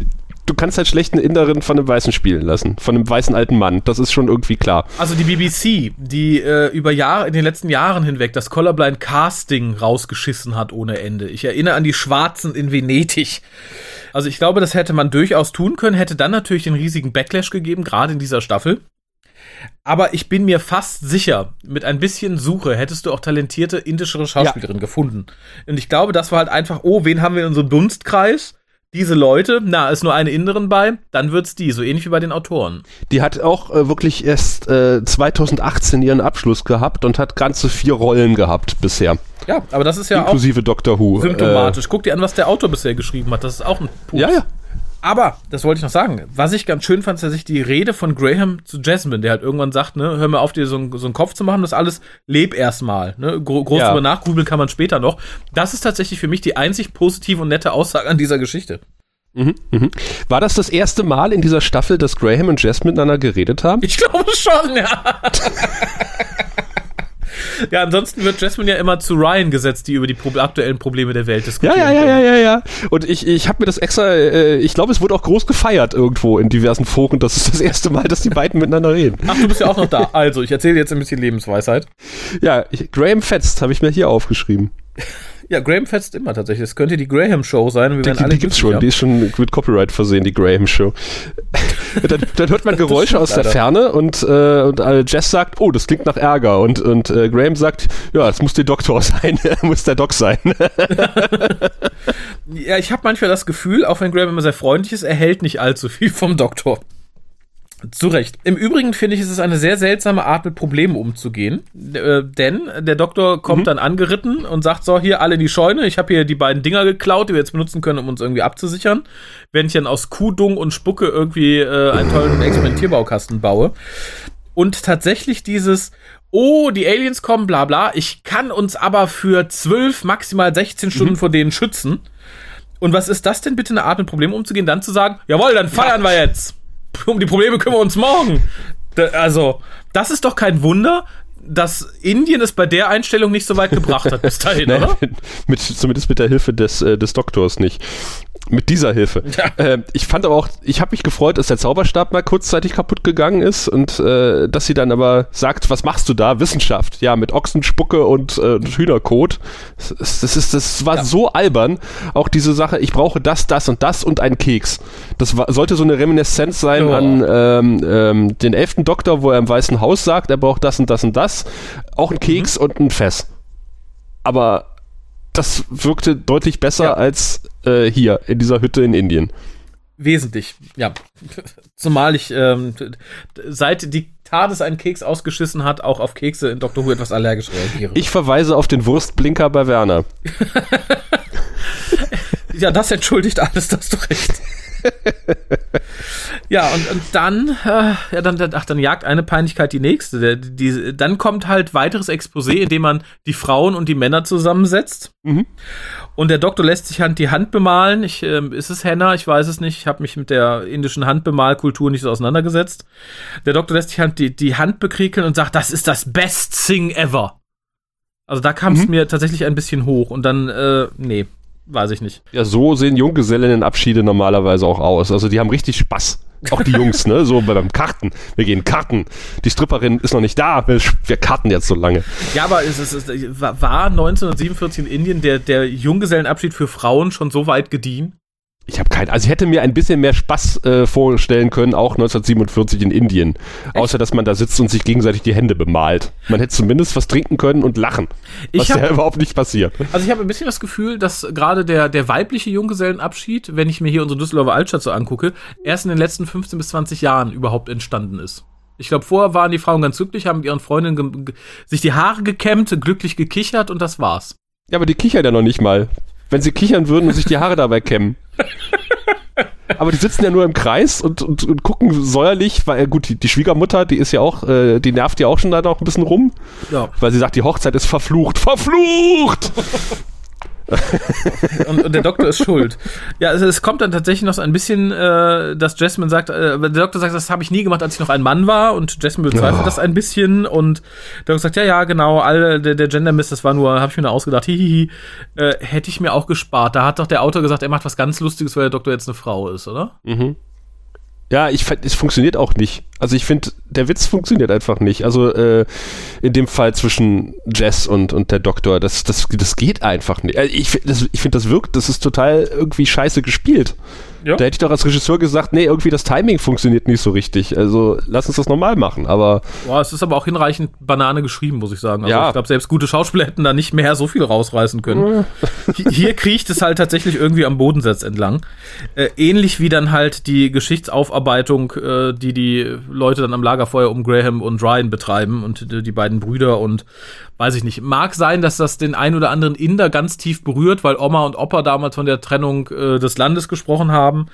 Du kannst halt schlechten Inneren von einem Weißen spielen lassen. Von einem weißen alten Mann. Das ist schon irgendwie klar. Also die BBC, die äh, über Jahre, in den letzten Jahren hinweg das Colorblind Casting rausgeschissen hat ohne Ende. Ich erinnere an die Schwarzen in Venedig. Also ich glaube, das hätte man durchaus tun können, hätte dann natürlich den riesigen Backlash gegeben, gerade in dieser Staffel. Aber ich bin mir fast sicher, mit ein bisschen Suche hättest du auch talentierte indischere Schauspielerin gefunden. Und ich glaube, das war halt einfach, oh, wen haben wir in unserem Dunstkreis? Diese Leute, na, ist nur eine Inderin bei, dann wird's die, so ähnlich wie bei den Autoren. Die hat auch äh, wirklich erst äh, 2018 ihren Abschluss gehabt und hat ganze vier Rollen gehabt bisher. Ja, aber das ist ja Inklusive Doctor Who. auch symptomatisch. Guck dir an, was der Autor bisher geschrieben hat. Das ist auch ein Äh, Pups. ja, ja. Aber, das wollte ich noch sagen, was ich ganz schön fand, ist tatsächlich die Rede von Graham zu Jasmine, der halt irgendwann sagt, ne, hör mal auf, dir so, einen- so einen Kopf zu machen, das alles, leb erstmal, ne, Gro groß Ja. drüber nachgrübeln kann man später noch. Das ist tatsächlich für mich die einzig positive und nette Aussage an dieser Geschichte. Mhm, mhm. War das das erste Mal in dieser Staffel, dass Graham und Jess miteinander geredet haben? Ich glaube schon, ja. ja, ansonsten wird Jasmine ja immer zu Ryan gesetzt, die über die Prob aktuellen Probleme der Welt Ja, diskutieren. ja, ja, können. ja, ja, ja. Und ich, ich habe mir das extra, äh, ich glaube, es wurde auch groß gefeiert irgendwo in diversen Foren. Das ist das erste Mal, dass die beiden miteinander reden. Ach, du bist ja auch noch da. Also, ich erzähle jetzt ein bisschen Lebensweisheit. Ja, ich, Graham fetzt, habe ich mir hier aufgeschrieben. Ja, Graham fetzt immer tatsächlich. Das könnte die Graham-Show sein. und Wir Die, die, die gibt's schon, die ist schon mit Copyright versehen, die Graham Show. dann, dann hört man Geräusche aus der leider. Ferne und, äh, und äh, Jess sagt, oh, das klingt nach Ärger. Und, und äh, Graham sagt, ja, das muss der Doktor sein, muss der Doc sein. Ja, ich habe manchmal das Gefühl, auch wenn Graham immer sehr freundlich ist, er hält nicht allzu viel vom Doktor. Zu Recht. Im Übrigen finde ich, es ist eine sehr seltsame Art, mit Problemen umzugehen. Äh, denn der Doktor kommt dann angeritten und sagt: So, hier alle in die Scheune. Ich habe hier die beiden Dinger geklaut, die wir jetzt benutzen können, um uns irgendwie abzusichern. Wenn ich dann aus Kuhdung und Spucke irgendwie äh, einen tollen Experimentierbaukasten baue. Und tatsächlich dieses, oh, die Aliens kommen, bla bla, ich kann uns aber für zwölf, maximal 16 Stunden vor denen schützen. Und was ist das denn bitte eine Art, mit Problemen umzugehen? Dann zu sagen, jawohl, dann feiern wir jetzt. Um die Probleme kümmern wir uns morgen. Da, also, das ist doch kein Wunder, dass Indien es bei der Einstellung nicht so weit gebracht hat bis dahin, Naja, oder? mit, zumindest mit der Hilfe des, äh, des Doktors nicht. Mit dieser Hilfe. Ja. Ähm, ich fand aber auch, ich habe mich gefreut, dass der Zauberstab mal kurzzeitig kaputt gegangen ist und äh, dass sie dann aber sagt, was machst du da? Wissenschaft. Ja, mit Ochsenspucke und, äh, und Hühnerkot. Das, ist- das, ist, das war Ja. so albern. Auch diese Sache, ich brauche das, das und das und einen Keks. Das war, sollte so eine Reminiszenz sein Ja. an ähm, ähm, den elften Doktor, wo er im Weißen Haus sagt, er braucht das und das und das. Auch ein Keks und ein Fess. Aber das wirkte deutlich besser Ja. als äh, hier in dieser Hütte in Indien. Wesentlich, ja. Zumal ich, ähm, seit die TARDIS einen Keks ausgeschissen hat, auch auf Kekse in Dr. Who etwas allergisch reagiere. Ich verweise auf den Wurstblinker bei Werner. Ja, das entschuldigt alles, das hast du recht. Ja, und, und dann, äh, ja, dann, ach, dann jagt eine Peinlichkeit die nächste. Der, die, dann kommt halt weiteres Exposé, in dem man die Frauen und die Männer zusammensetzt. Mhm. Und der Doktor lässt sich halt die Hand bemalen. Ich, ähm, ist es Henna? Ich weiß es nicht. Ich habe mich mit der indischen Handbemalkultur nicht so auseinandergesetzt. Der Doktor lässt sich halt die, die Hand bekriekeln und sagt, das ist das best thing ever. Also da kam es Mhm. mir tatsächlich ein bisschen hoch. Und dann, äh, nee, weiß ich nicht. Ja, so sehen Junggesellinnenabschiede normalerweise auch aus. Also die haben richtig Spaß. Auch die Jungs, ne? So beim Karten. Wir gehen Karten. Die Stripperin ist noch nicht da. Wir, karten jetzt so lange. Ja, aber es, es, ist- war 1947 in Indien der, der Junggesellenabschied für Frauen schon so weit gediehen? Ich habe keinen. Also ich hätte mir ein bisschen mehr Spaß äh, vorstellen können, auch 1947 in Indien. Echt? Außer dass man da sitzt und sich gegenseitig die Hände bemalt. Man hätte zumindest was trinken können und lachen. Was hab, ja überhaupt nicht passiert. Also ich habe ein bisschen das Gefühl, dass gerade der, der weibliche Junggesellenabschied, wenn ich mir hier unsere Düsseldorfer Altstadt so angucke, erst in den letzten 15 bis 20 Jahren überhaupt entstanden ist. Ich glaube, vorher waren die Frauen ganz glücklich, haben mit ihren Freundinnen sich die Haare gekämmt, glücklich gekichert und das war's. Ja, aber die kichern ja noch nicht mal. Wenn sie kichern würden und sich die Haare dabei kämmen. Aber die sitzen ja nur im Kreis und, und, und gucken säuerlich, weil gut, die, die, Schwiegermutter, die ist ja auch, äh, die nervt ja auch schon da noch ein bisschen rum. Ja. Weil sie sagt, die Hochzeit ist verflucht. Verflucht! Und, und, der Doktor ist schuld. Ja, also es kommt dann tatsächlich noch so ein bisschen, äh, dass Jasmine sagt, äh, der Doktor sagt, das habe ich nie gemacht, als ich noch ein Mann war und Jasmine bezweifelt oh. das ein bisschen und der Doktor sagt, ja, ja, genau, all der, der Gender Mist, das war nur, habe ich mir nur ausgedacht, hihihi, äh, hätte ich mir auch gespart. Da hat doch der Autor gesagt, er macht was ganz Lustiges, weil der Doktor jetzt eine Frau ist, oder? Mhm. Ja, ich es funktioniert auch nicht. Also ich finde, der Witz funktioniert einfach nicht. Also äh, in dem Fall zwischen Jess und, und der Doktor, das, das, das geht einfach nicht. Äh, ich, das, ich finde, das wirkt, das ist total irgendwie scheiße gespielt. Ja. Da hätte ich doch als Regisseur gesagt, nee, irgendwie das Timing funktioniert nicht so richtig. Also lass uns das normal machen. Aber Boah, es ist aber auch hinreichend Banane geschrieben, muss ich sagen. Also ja. ich glaube, selbst gute Schauspieler hätten da nicht mehr so viel rausreißen können. Hier kriecht es halt tatsächlich irgendwie am Bodensatz entlang. Äh, ähnlich wie dann halt die Geschichtsaufarbeitung, äh, die die Leute dann am Lagerfeuer um Graham und Ryan betreiben und die, beiden Brüder und weiß ich nicht. Mag sein, dass das den ein oder anderen Inder ganz tief berührt, weil Oma und Opa damals von der Trennung äh, des Landes gesprochen haben.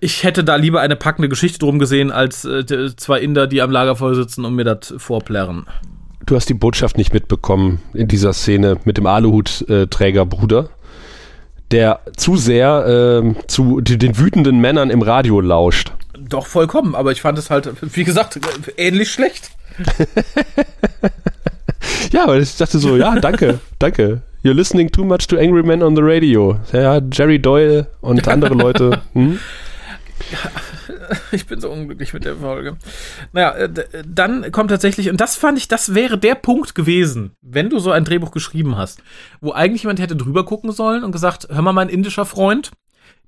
Ich hätte da lieber eine packende Geschichte drum gesehen, als äh, zwei Inder, die am Lagerfeuer sitzen und mir das vorplärren. Du hast die Botschaft nicht mitbekommen in dieser Szene mit dem Aluhutträgerbruder, der zu sehr äh, zu den wütenden Männern im Radio lauscht. Doch, vollkommen, aber ich fand es halt, wie gesagt, ähnlich schlecht. ja, aber ich dachte so, ja, danke, danke. You're listening too much to Angry Men on the Radio. Ja, Jerry Doyle und andere Leute. Hm? ich bin so unglücklich mit der Folge. Naja, äh, dann kommt tatsächlich, und das fand ich, das wäre der Punkt gewesen, wenn du so ein Drehbuch geschrieben hast, wo eigentlich jemand hätte drüber gucken sollen und gesagt, hör mal, mein indischer Freund,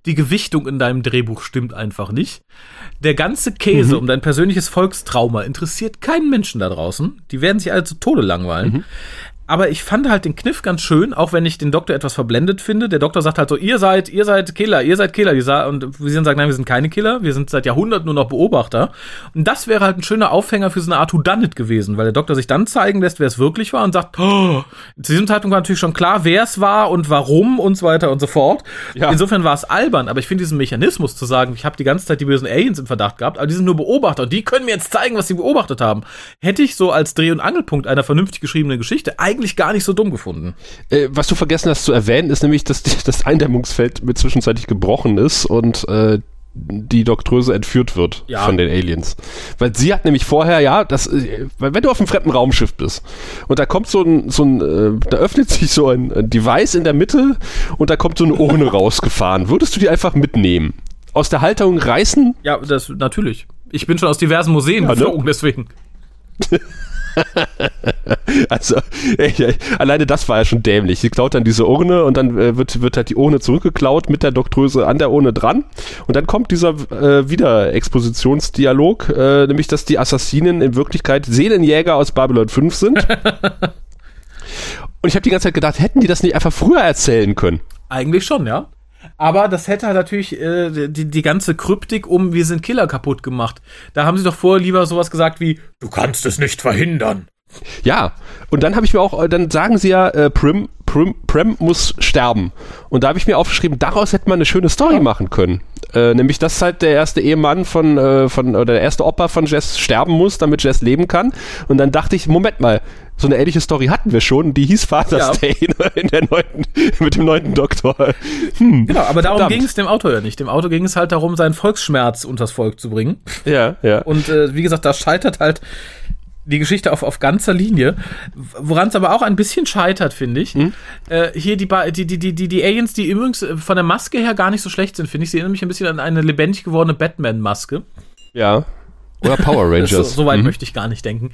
die Gewichtung in deinem Drehbuch stimmt einfach nicht. Der ganze Käse mhm. um dein persönliches Volkstrauma interessiert keinen Menschen da draußen. Die werden sich alle zu Tode langweilen. Mhm. Aber ich fand halt den Kniff ganz schön, auch wenn ich den Doktor etwas verblendet finde. Der Doktor sagt halt so, ihr seid, ihr seid Killer, ihr seid Killer. Und wir sagen, nein, wir sind keine Killer, wir sind seit Jahrhunderten nur noch Beobachter. Und das wäre halt ein schöner Aufhänger für so eine Art Whodunit gewesen, weil der Doktor sich dann zeigen lässt, wer es wirklich war und sagt, oh, zu diesem Zeitpunkt war natürlich schon klar, wer es war und warum und so weiter und so fort. Ja. Insofern war es albern, aber ich finde diesen Mechanismus zu sagen, ich habe die ganze Zeit die bösen Aliens im Verdacht gehabt, aber die sind nur Beobachter und die können mir jetzt zeigen, was sie beobachtet haben. Hätte ich so als Dreh- und Angelpunkt einer vernünftig geschriebenen Geschichte eigentlich gar nicht so dumm gefunden. Äh, was du vergessen hast zu erwähnen, ist nämlich, dass das Eindämmungsfeld mit zwischenzeitlich gebrochen ist und äh, die Doktröse entführt wird ja. von den Aliens. Weil sie hat nämlich vorher, ja, das, äh, wenn du auf einem fremden Raumschiff bist und da kommt so ein, so ein, äh, da öffnet sich so ein, ein Device in der Mitte und da kommt so eine Urne rausgefahren, würdest du die einfach mitnehmen? Aus der Halterung reißen? Ja, das natürlich. Ich bin schon aus diversen Museen ja, ne? geflogen, ne? deswegen. also, ey, alleine das war ja schon dämlich. Sie klaut dann diese Urne und dann äh, wird, wird halt die Urne zurückgeklaut mit der Doktröse an der Urne dran. Und dann kommt dieser äh, Wiederexpositionsdialog, äh, nämlich, dass die Assassinen in Wirklichkeit Seelenjäger aus Babylon 5 sind. und ich habe die ganze Zeit gedacht, hätten die das nicht einfach früher erzählen können? Eigentlich schon, ja. Aber das hätte halt natürlich äh, die, die ganze Kryptik um wir sind Killer kaputt gemacht. Da haben sie doch vorher lieber sowas gesagt wie Du kannst es nicht verhindern. Ja, und dann habe ich mir auch, äh, dann sagen sie ja, äh, Prim, Prim, Prem muss sterben. Und da habe ich mir aufgeschrieben, daraus hätte man eine schöne Story machen können. Äh, nämlich, dass halt der erste Ehemann von, äh, von, oder der erste Opa von Jess sterben muss, damit Jess leben kann. Und dann dachte ich, Moment mal, so eine ähnliche Story hatten wir schon, die hieß Father's ja. Day in der neunten, mit dem neunten Doktor. Hm, genau, aber darum ging es dem Autor ja nicht. Dem Autor ging es halt darum, seinen Volksschmerz unters Volk zu bringen. Ja, ja. Und äh, wie gesagt, da scheitert halt die Geschichte auf, auf ganzer Linie. Woran es aber auch ein bisschen scheitert, finde ich. Mhm. Äh, hier die, die, die, die, die Aliens, die übrigens von der Maske her gar nicht so schlecht sind, finde ich. Sie erinnern mich ein bisschen an eine lebendig gewordene Batman-Maske. Ja. Oder Power Rangers. so, so weit Mhm. möchte ich gar nicht denken.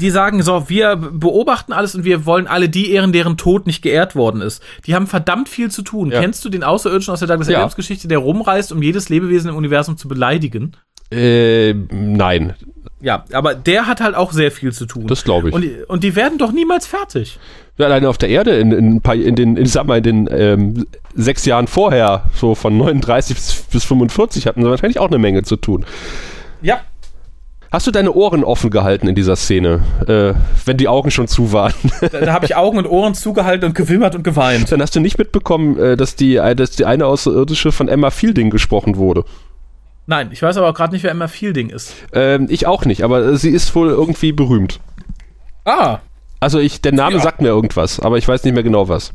Die sagen so, wir beobachten alles und wir wollen alle die ehren, deren Tod nicht geehrt worden ist. Die haben verdammt viel zu tun. Ja. Kennst du den Außerirdischen aus der Douglas Ja. Geschichte, der rumreist, um jedes Lebewesen im Universum zu beleidigen? Äh, nein, Ja, aber der hat halt auch sehr viel zu tun. das glaube ich. und, die- und die werden doch niemals fertig. Ja, alleine auf der Erde in, in, in den, ich sag mal, in den ähm, sechs Jahren vorher, so von 39 bis, bis 45, hatten sie wahrscheinlich auch eine Menge zu tun. Ja, Hast du deine Ohren offen gehalten in dieser Szene, äh, wenn die Augen schon zu waren? da, da habe ich Augen und Ohren zugehalten und gewimmert und geweint. Dann hast du nicht mitbekommen, äh, dass, die, äh, dass die eine Außerirdische von Emma Fielding gesprochen wurde. Nein, ich weiß aber auch gerade nicht, wer Emma Fielding ist. Ähm, ich auch nicht, aber sie ist wohl irgendwie berühmt. Ah, Also ich, der Name Ja. sagt mir irgendwas, aber ich weiß nicht mehr genau was.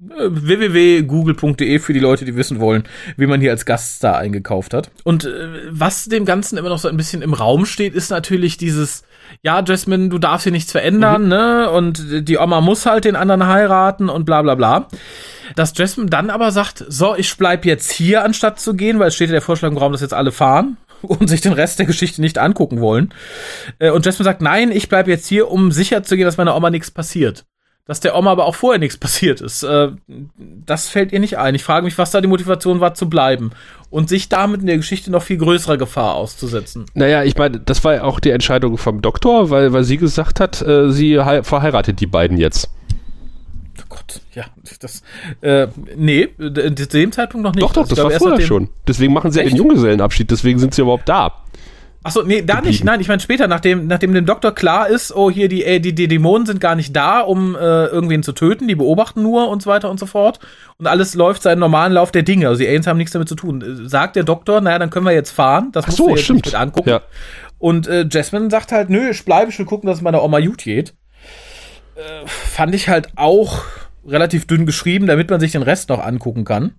www.google.de für die Leute, die wissen wollen, wie man hier als Gaststar eingekauft hat. Und äh, was dem Ganzen immer noch so ein bisschen im Raum steht, ist natürlich dieses, ja, Jasmine, du darfst hier nichts verändern, ne? Und die Oma muss halt den anderen heiraten und bla bla bla. Dass Jasmine dann aber sagt, so, ich bleib jetzt hier, anstatt zu gehen, weil es steht ja der Vorschlag im Raum, dass jetzt alle fahren und sich den Rest der Geschichte nicht angucken wollen. Äh, Und Jasmine sagt, nein, ich bleib jetzt hier, um sicher zu gehen, dass meiner Oma nichts passiert. Dass der Oma aber auch vorher nichts passiert ist, äh, das fällt ihr nicht ein. Ich frage mich, was da die Motivation war, zu bleiben und sich damit in der Geschichte noch viel größerer Gefahr auszusetzen. Naja, ich meine, das war ja auch die Entscheidung vom Doktor, weil, weil sie gesagt hat, äh, sie hei- verheiratet die beiden jetzt. Oh Gott, ja, das, äh, nee, zu dem Zeitpunkt noch nicht. Doch, doch, Also das war vorher schon. Deswegen machen sie ja den? Junggesellenabschied, deswegen sind sie überhaupt da. Achso, nee, da nicht. Nein, ich meine später, nachdem, nachdem dem Doktor klar ist, oh, hier, die, äh, die, die Dämonen sind gar nicht da, um äh, irgendwen zu töten, die beobachten nur und so weiter und so fort. Und alles läuft seinen normalen Lauf der Dinge. Also die Aliens haben nichts damit zu tun. Äh, Sagt der Doktor, naja, dann können wir jetzt fahren. Das Ach musst so, du jetzt stimmt. nicht mit angucken. Ja. Und äh, Jasmine sagt halt, nö, ich bleibe, ich will gucken, dass es meiner Oma gut geht. Äh, fand ich halt auch relativ dünn geschrieben, damit man sich den Rest noch angucken kann.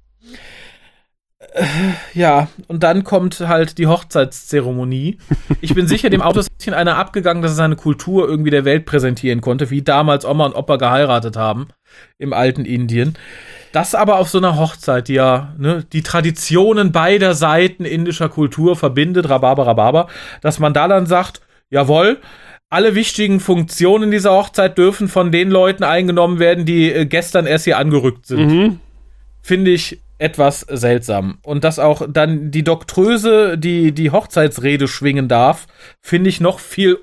Äh, ja, und dann kommt halt die Hochzeitszeremonie. Ich bin sicher, dem Auto ist ein bisschen einer abgegangen, dass er seine Kultur irgendwie der Welt präsentieren konnte, wie damals Oma und Opa geheiratet haben im alten Indien. Das aber auf so einer Hochzeit, die ja ne, die Traditionen beider Seiten indischer Kultur verbindet, Rhabarber, Rhabarber, dass man da dann sagt, jawohl, alle wichtigen Funktionen dieser Hochzeit dürfen von den Leuten eingenommen werden, die äh, gestern erst hier angerückt sind. Mhm. Finde ich etwas seltsam. Und dass auch dann die Doktröse, die die Hochzeitsrede schwingen darf, finde ich noch viel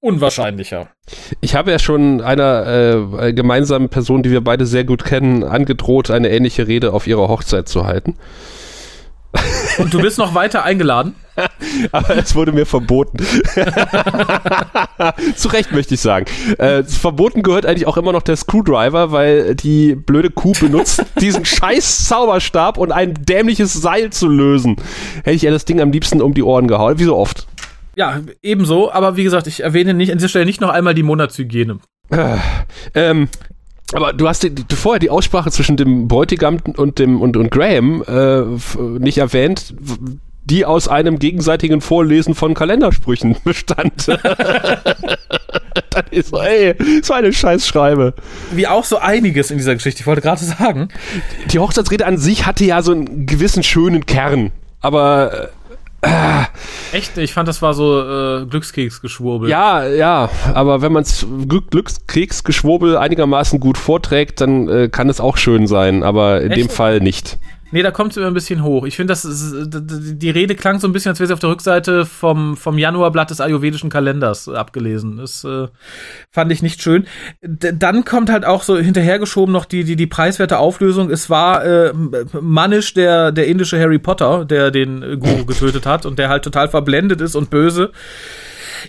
unwahrscheinlicher. Ich habe ja schon einer äh, gemeinsamen Person, die wir beide sehr gut kennen, angedroht, eine ähnliche Rede auf ihrer Hochzeit zu halten. Und du bist noch weiter eingeladen? Aber es wurde mir verboten. Zu Recht möchte ich sagen. Äh, verboten gehört eigentlich auch immer noch der Screwdriver, weil die blöde Kuh benutzt diesen scheiß Zauberstab und ein dämliches Seil zu lösen. Hätte ich ihr das Ding am liebsten um die Ohren gehauen, wie so oft. Ja, ebenso. Aber wie gesagt, ich erwähne nicht an dieser Stelle nicht noch einmal die Monatshygiene. Ähm, aber du hast die, die, vorher die Aussprache zwischen dem Bräutigam und dem und, und Graham äh, nicht erwähnt, die aus einem gegenseitigen Vorlesen von Kalendersprüchen bestand. Dann ist so, ey, so eine Scheißschreibe. Wie auch so einiges in dieser Geschichte. Ich wollte gerade sagen, Die Hochzeitsrede an sich hatte ja so einen gewissen schönen Kern, aber echt, ich fand, das war so äh, Glückskeksgeschwurbel. ja, ja, aber wenn man Glück, Glückskeksgeschwurbel einigermaßen gut vorträgt, dann äh, kann es auch schön sein, aber in Echt? dem Fall nicht. Nee, da kommt es immer ein bisschen hoch. Ich finde, die Rede klang so ein bisschen, als wäre sie auf der Rückseite vom, vom Januarblatt des ayurvedischen Kalenders abgelesen. Das äh, fand ich nicht schön. D dann kommt halt auch so hinterhergeschoben noch die, die, die preiswerte Auflösung. Es war äh, Manish, der, der indische Harry Potter, der den äh, Guru getötet hat und der halt total verblendet ist und böse.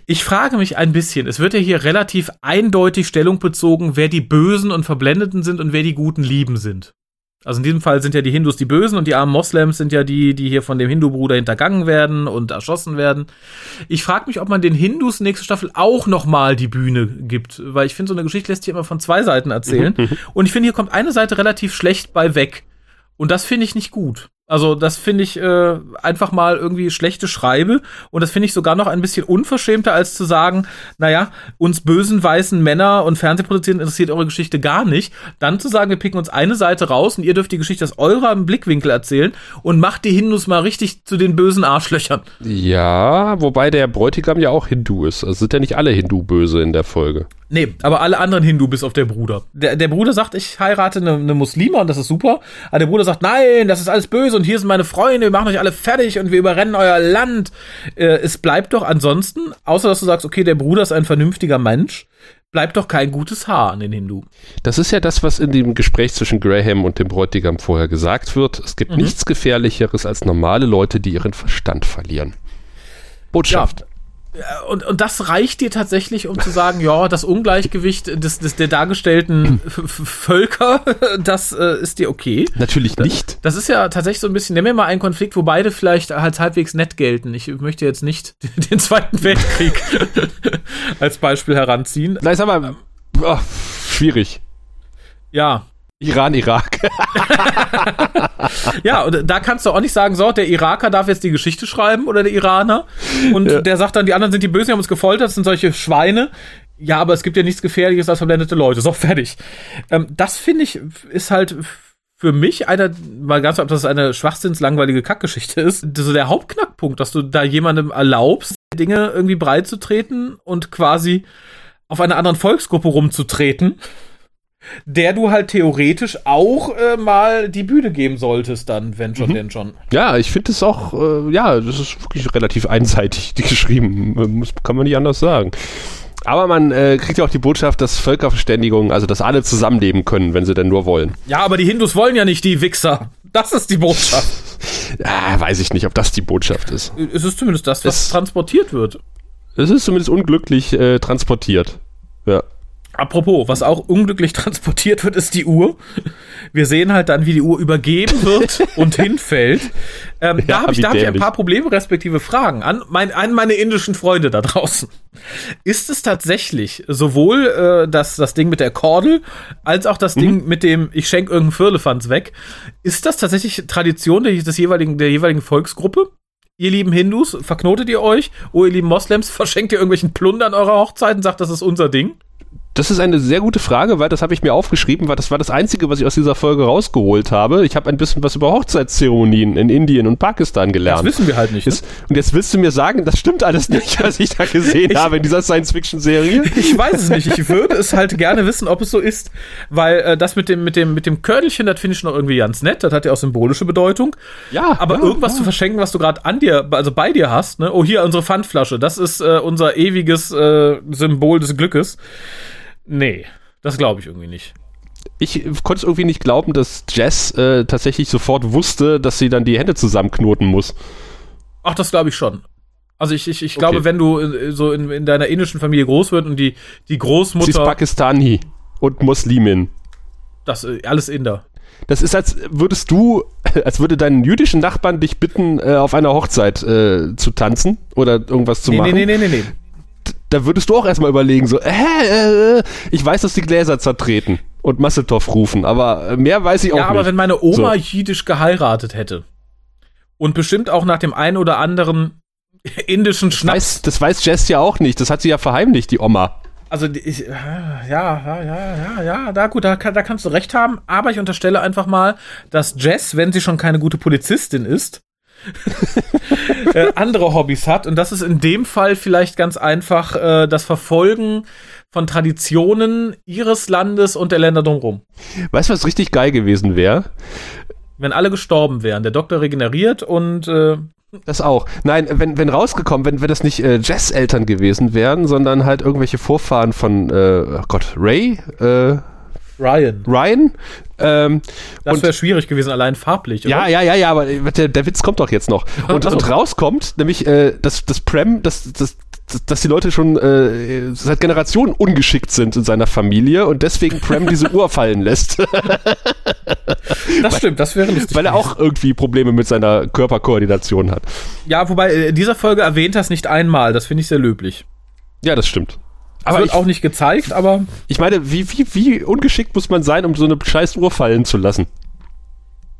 Ich frage mich ein bisschen, es wird ja hier relativ eindeutig Stellung bezogen, wer die Bösen und Verblendeten sind und wer die guten Lieben sind. Also in diesem Fall sind ja die Hindus die Bösen und die armen Moslems sind ja die, die hier von dem Hindu-Bruder hintergangen werden und erschossen werden. Ich frage mich, ob man den Hindus nächste Staffel auch nochmal die Bühne gibt, weil ich finde, so eine Geschichte lässt sich immer von zwei Seiten erzählen. und ich finde, hier kommt eine Seite relativ schlecht bei weg. Und das finde ich nicht gut. Also das finde ich äh, einfach mal irgendwie schlechte Schreibe und das finde ich sogar noch ein bisschen unverschämter als zu sagen, naja, uns bösen weißen Männer und Fernsehproduzenten interessiert eure Geschichte gar nicht. Dann zu sagen, wir picken uns eine Seite raus und ihr dürft die Geschichte aus eurem Blickwinkel erzählen und macht die Hindus mal richtig zu den bösen Arschlöchern. Ja, wobei der Bräutigam ja auch Hindu ist. Also sind ja nicht alle Hindu böse in der Folge. Nee, aber alle anderen Hindu bis auf der Bruder. Der, der Bruder sagt, ich heirate eine, eine Muslime und das ist super. Aber der Bruder sagt, nein, das ist alles böse und hier sind meine Freunde, wir machen euch alle fertig und wir überrennen euer Land. Äh, es bleibt doch ansonsten, außer dass du sagst, okay, der Bruder ist ein vernünftiger Mensch, bleibt doch kein gutes Haar an den Hindu. Das ist ja das, was in dem Gespräch zwischen Graham und dem Bräutigam vorher gesagt wird. Es gibt Mhm. nichts Gefährlicheres als normale Leute, die ihren Verstand verlieren. Botschaft. Und, und das reicht dir tatsächlich, um zu sagen, ja, das Ungleichgewicht des, des der dargestellten Völker, das äh, ist dir okay. Natürlich nicht. Das ist ja tatsächlich so ein bisschen, nehmen wir mal einen Konflikt, wo beide vielleicht als halbwegs nett gelten. Ich möchte jetzt nicht den Zweiten Weltkrieg als Beispiel heranziehen. Nein, sag mal, oh, schwierig. Ja. Iran, Irak. Ja, und da kannst du auch nicht sagen, so, der Iraker darf jetzt die Geschichte schreiben oder der Iraner. Und Ja. der sagt dann, die anderen sind die Bösen, die haben uns gefoltert, das sind solche Schweine. Ja, aber es gibt ja nichts Gefährliches als verblendete Leute. So, fertig. Ähm, das finde ich, ist halt für mich einer, mal ganz ob das eine schwachsinnslangweilige Kackgeschichte ist, so der Hauptknackpunkt, dass du da jemandem erlaubst, Dinge irgendwie breit zu treten und quasi auf einer anderen Volksgruppe rumzutreten, der du halt theoretisch auch äh, mal die Bühne geben solltest, dann, wenn schon, denn schon. Ja, ich finde es auch, äh, ja, das ist wirklich relativ einseitig geschrieben. Muss, kann man nicht anders sagen. Aber man äh, kriegt ja auch die Botschaft, dass Völkerverständigung, also dass alle zusammenleben können, wenn sie denn nur wollen. Ja, aber die Hindus wollen ja nicht die Wichser. Das ist die Botschaft. Ah, weiß ich nicht, ob das die Botschaft ist. es ist zumindest das, was Es- transportiert wird. Es ist zumindest unglücklich äh, transportiert. Ja. Apropos, was auch unglücklich transportiert wird, ist die Uhr. Wir sehen halt dann, wie die Uhr übergeben wird und hinfällt. Ähm, da Ja, habe ich, da hab ich ein paar Probleme respektive Fragen an, mein, an meine indischen Freunde da draußen. Ist es tatsächlich sowohl äh, das, das Ding mit der Kordel als auch das Mhm. Ding mit dem ich schenke irgendeinen Firlefanz weg? Ist das tatsächlich Tradition der, des jeweiligen, der jeweiligen Volksgruppe? Ihr lieben Hindus, verknotet ihr euch? Oh, ihr lieben Moslems, verschenkt ihr irgendwelchen Plunder an eurer Hochzeit und sagt, das ist unser Ding? Das ist eine sehr gute Frage, weil das habe ich mir aufgeschrieben, weil das war das Einzige, was ich aus dieser Folge rausgeholt habe. Ich habe ein bisschen was über Hochzeitszeremonien in Indien und Pakistan Das gelernt. wissen wir halt nicht. Ne? Ist, und jetzt willst du mir sagen, das stimmt alles nicht, was ich da gesehen habe in dieser Science-Fiction-Serie? Ich weiß es nicht. Ich würde es halt gerne wissen, ob es so ist, weil äh, das mit dem mit dem mit dem Körnelchen, das finde ich noch irgendwie ganz nett. Das hat ja auch symbolische Bedeutung. Ja, Aber ja, irgendwas ja. zu verschenken, was du gerade an dir, also bei dir hast, ne? Oh, hier unsere Pfandflasche. Das ist äh, unser ewiges äh, Symbol des Glückes. Nee, das glaube ich irgendwie nicht. Ich konnte es irgendwie nicht glauben, dass Jess äh, tatsächlich sofort wusste, dass sie dann die Hände zusammenknoten muss. Ach, das glaube ich schon. Also ich, ich, ich glaube, Okay. wenn du äh, so in, in deiner indischen Familie groß wird und die, die Sie ist Großmutter, Pakistani und Muslimin. das äh, alles Inder. Das ist, als würdest du, als würde deinen jüdischen Nachbarn dich bitten, äh, auf einer Hochzeit äh, zu tanzen oder irgendwas zu Nee, machen. nee, nee, nee, nee, nee. Da würdest du auch erstmal überlegen, so, äh, äh, ich weiß, dass die Gläser zertreten und Masseltoff rufen, aber äh, mehr weiß ich auch Ja, aber nicht. wenn meine Oma So. jiddisch geheiratet hätte und bestimmt auch nach dem einen oder anderen indischen Schnaps, weiß, das weiß Jess ja auch nicht, das hat sie ja verheimlicht, die Oma. also ich, ja, ja, ja, ja, ja, da gut, da, da kannst du recht haben, aber ich unterstelle einfach mal, dass Jess, wenn sie schon keine gute Polizistin ist, äh, andere Hobbys hat und das ist in dem Fall vielleicht ganz einfach äh, das Verfolgen von Traditionen ihres Landes und der Länder drumherum. Weißt du, was richtig geil gewesen wäre? Wenn alle gestorben wären, der Doktor regeneriert und äh, Das auch. Nein, wenn, wenn rausgekommen, wenn, wenn das nicht äh, Jess-Eltern gewesen wären, sondern halt irgendwelche Vorfahren von, äh, oh Gott, Ray, äh, Ryan. Ryan. Ähm, Das wäre schwierig gewesen, allein farblich. ja, oder? ja, ja, ja, aber äh, der, der Witz kommt doch jetzt noch. Und, und rauskommt, nämlich, äh, dass das Prem, dass, dass, dass- die Leute schon äh, seit Generationen ungeschickt sind in seiner Familie und deswegen Prem diese Uhr fallen lässt, Das stimmt, das wäre lustig. weil er auch irgendwie Probleme mit seiner Körperkoordination hat. Ja, wobei, äh, in dieser Folge erwähnt das nicht einmal. Das finde ich sehr löblich. Ja, das stimmt. Aber wird ich, auch nicht gezeigt, aber ich meine, wie, wie, wie ungeschickt muss man sein, um so eine scheiß Uhr fallen zu lassen?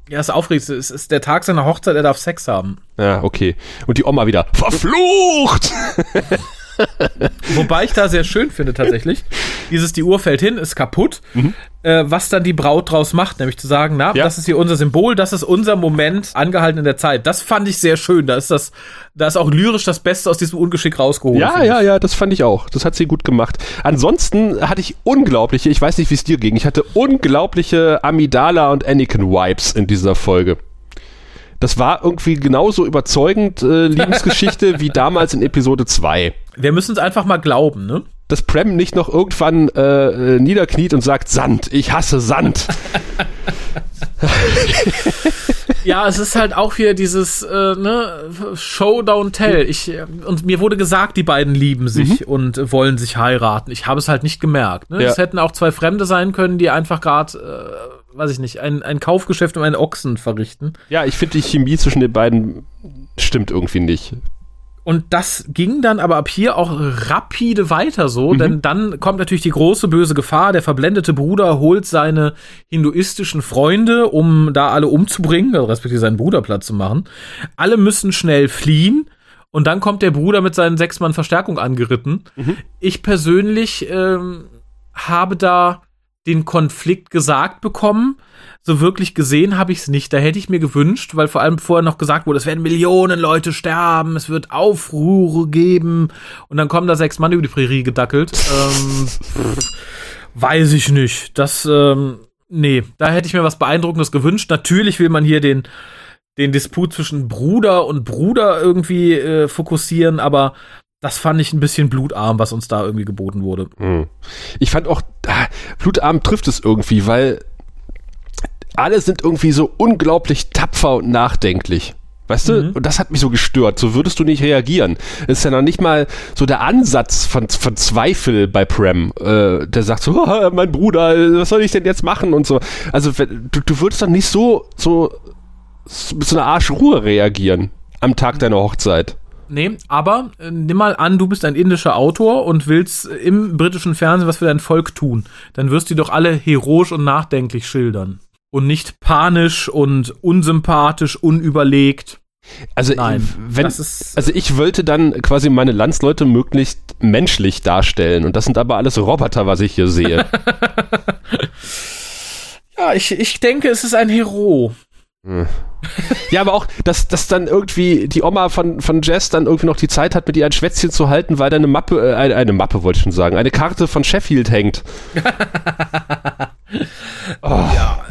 Ja, ist aufregend. Es ist der Tag seiner Hochzeit, er darf Sex haben. Ja, okay. Und die Oma wieder, verflucht! Wobei ich da sehr schön finde tatsächlich. Dieses, die Uhr fällt hin, ist kaputt. Mhm. Äh, was dann die Braut draus macht, nämlich zu sagen, na, ja. das ist hier unser Symbol, das ist unser Moment angehalten in der Zeit. Das fand ich sehr schön. Da ist das, da ist auch lyrisch das Beste aus diesem Ungeschick rausgeholt. Ja, ja, ja, das fand ich auch. Das hat sie gut gemacht. Ansonsten hatte ich unglaubliche, ich weiß nicht, wie es dir ging, ich hatte unglaubliche Amidala und Anakin-Vibes in dieser Folge das war irgendwie genauso überzeugend äh, Liebesgeschichte wie damals in Episode 2. Wir müssen es einfach mal glauben, ne? Dass Prem nicht noch irgendwann äh, äh niederkniet und sagt, Sand, ich hasse Sand. ja, es ist halt auch hier dieses äh, ne, Show, don't tell. Ich, und mir wurde gesagt, die beiden lieben sich mhm. und wollen sich heiraten. Ich habe es halt nicht gemerkt. Ne? Ja. Es hätten auch zwei Fremde sein können, die einfach gerade äh, weiß ich nicht, ein, ein Kaufgeschäft um einen Ochsen verrichten. Ja, ich finde die Chemie zwischen den beiden stimmt irgendwie nicht. Und das ging dann aber ab hier auch rapide weiter so, mhm. denn dann kommt natürlich die große böse Gefahr. Der verblendete Bruder holt seine hinduistischen Freunde, um da alle umzubringen, also respektive seinen Bruder platt zu machen. Alle müssen schnell fliehen. Und dann kommt der Bruder mit seinen sechs Mann Verstärkung angeritten. Mhm. Ich persönlich ähm, habe da den Konflikt gesagt bekommen. So wirklich gesehen habe ich es nicht. Da hätte ich mir gewünscht, weil vor allem vorher noch gesagt wurde, es werden Millionen Leute sterben, es wird Aufruhre geben und dann kommen da sechs Mann über die Prärie gedackelt. ähm, weiß ich nicht. Das, ähm, nee, da hätte ich mir was Beeindruckendes gewünscht. Natürlich will man hier den den Disput zwischen Bruder und Bruder irgendwie äh, fokussieren, aber das fand ich ein bisschen blutarm, was uns da irgendwie geboten wurde. Hm. Ich fand auch, ah, blutarm trifft es irgendwie, weil alle sind irgendwie so unglaublich tapfer und nachdenklich. Weißt du? Mhm. Und das hat mich so gestört. So würdest du nicht reagieren. Es ist ja noch nicht mal so der Ansatz von, von Zweifel bei Prem. Äh, der sagt so, oh, mein Bruder, was soll ich denn jetzt machen und so. Also du, du würdest doch nicht so, so, so mit so einer Arschruhe reagieren am Tag deiner Hochzeit. Nee, aber äh, nimm mal an, du bist ein indischer Autor und willst im britischen Fernsehen was für dein Volk tun. Dann wirst du die doch alle heroisch und nachdenklich schildern. Und nicht panisch und unsympathisch, unüberlegt. Also, Nein, wenn, also ich wollte dann quasi meine Landsleute möglichst menschlich darstellen. Und das sind aber alles Roboter, was ich hier sehe. ja, ich, ich denke, es ist ein Hero. Ja, aber auch, dass, dass dann irgendwie die Oma von, von Jess dann irgendwie noch die Zeit hat, mit ihr ein Schwätzchen zu halten, weil da eine Mappe, äh, eine, eine Mappe wollte ich schon sagen, eine Karte von Sheffield hängt. oh. Ja.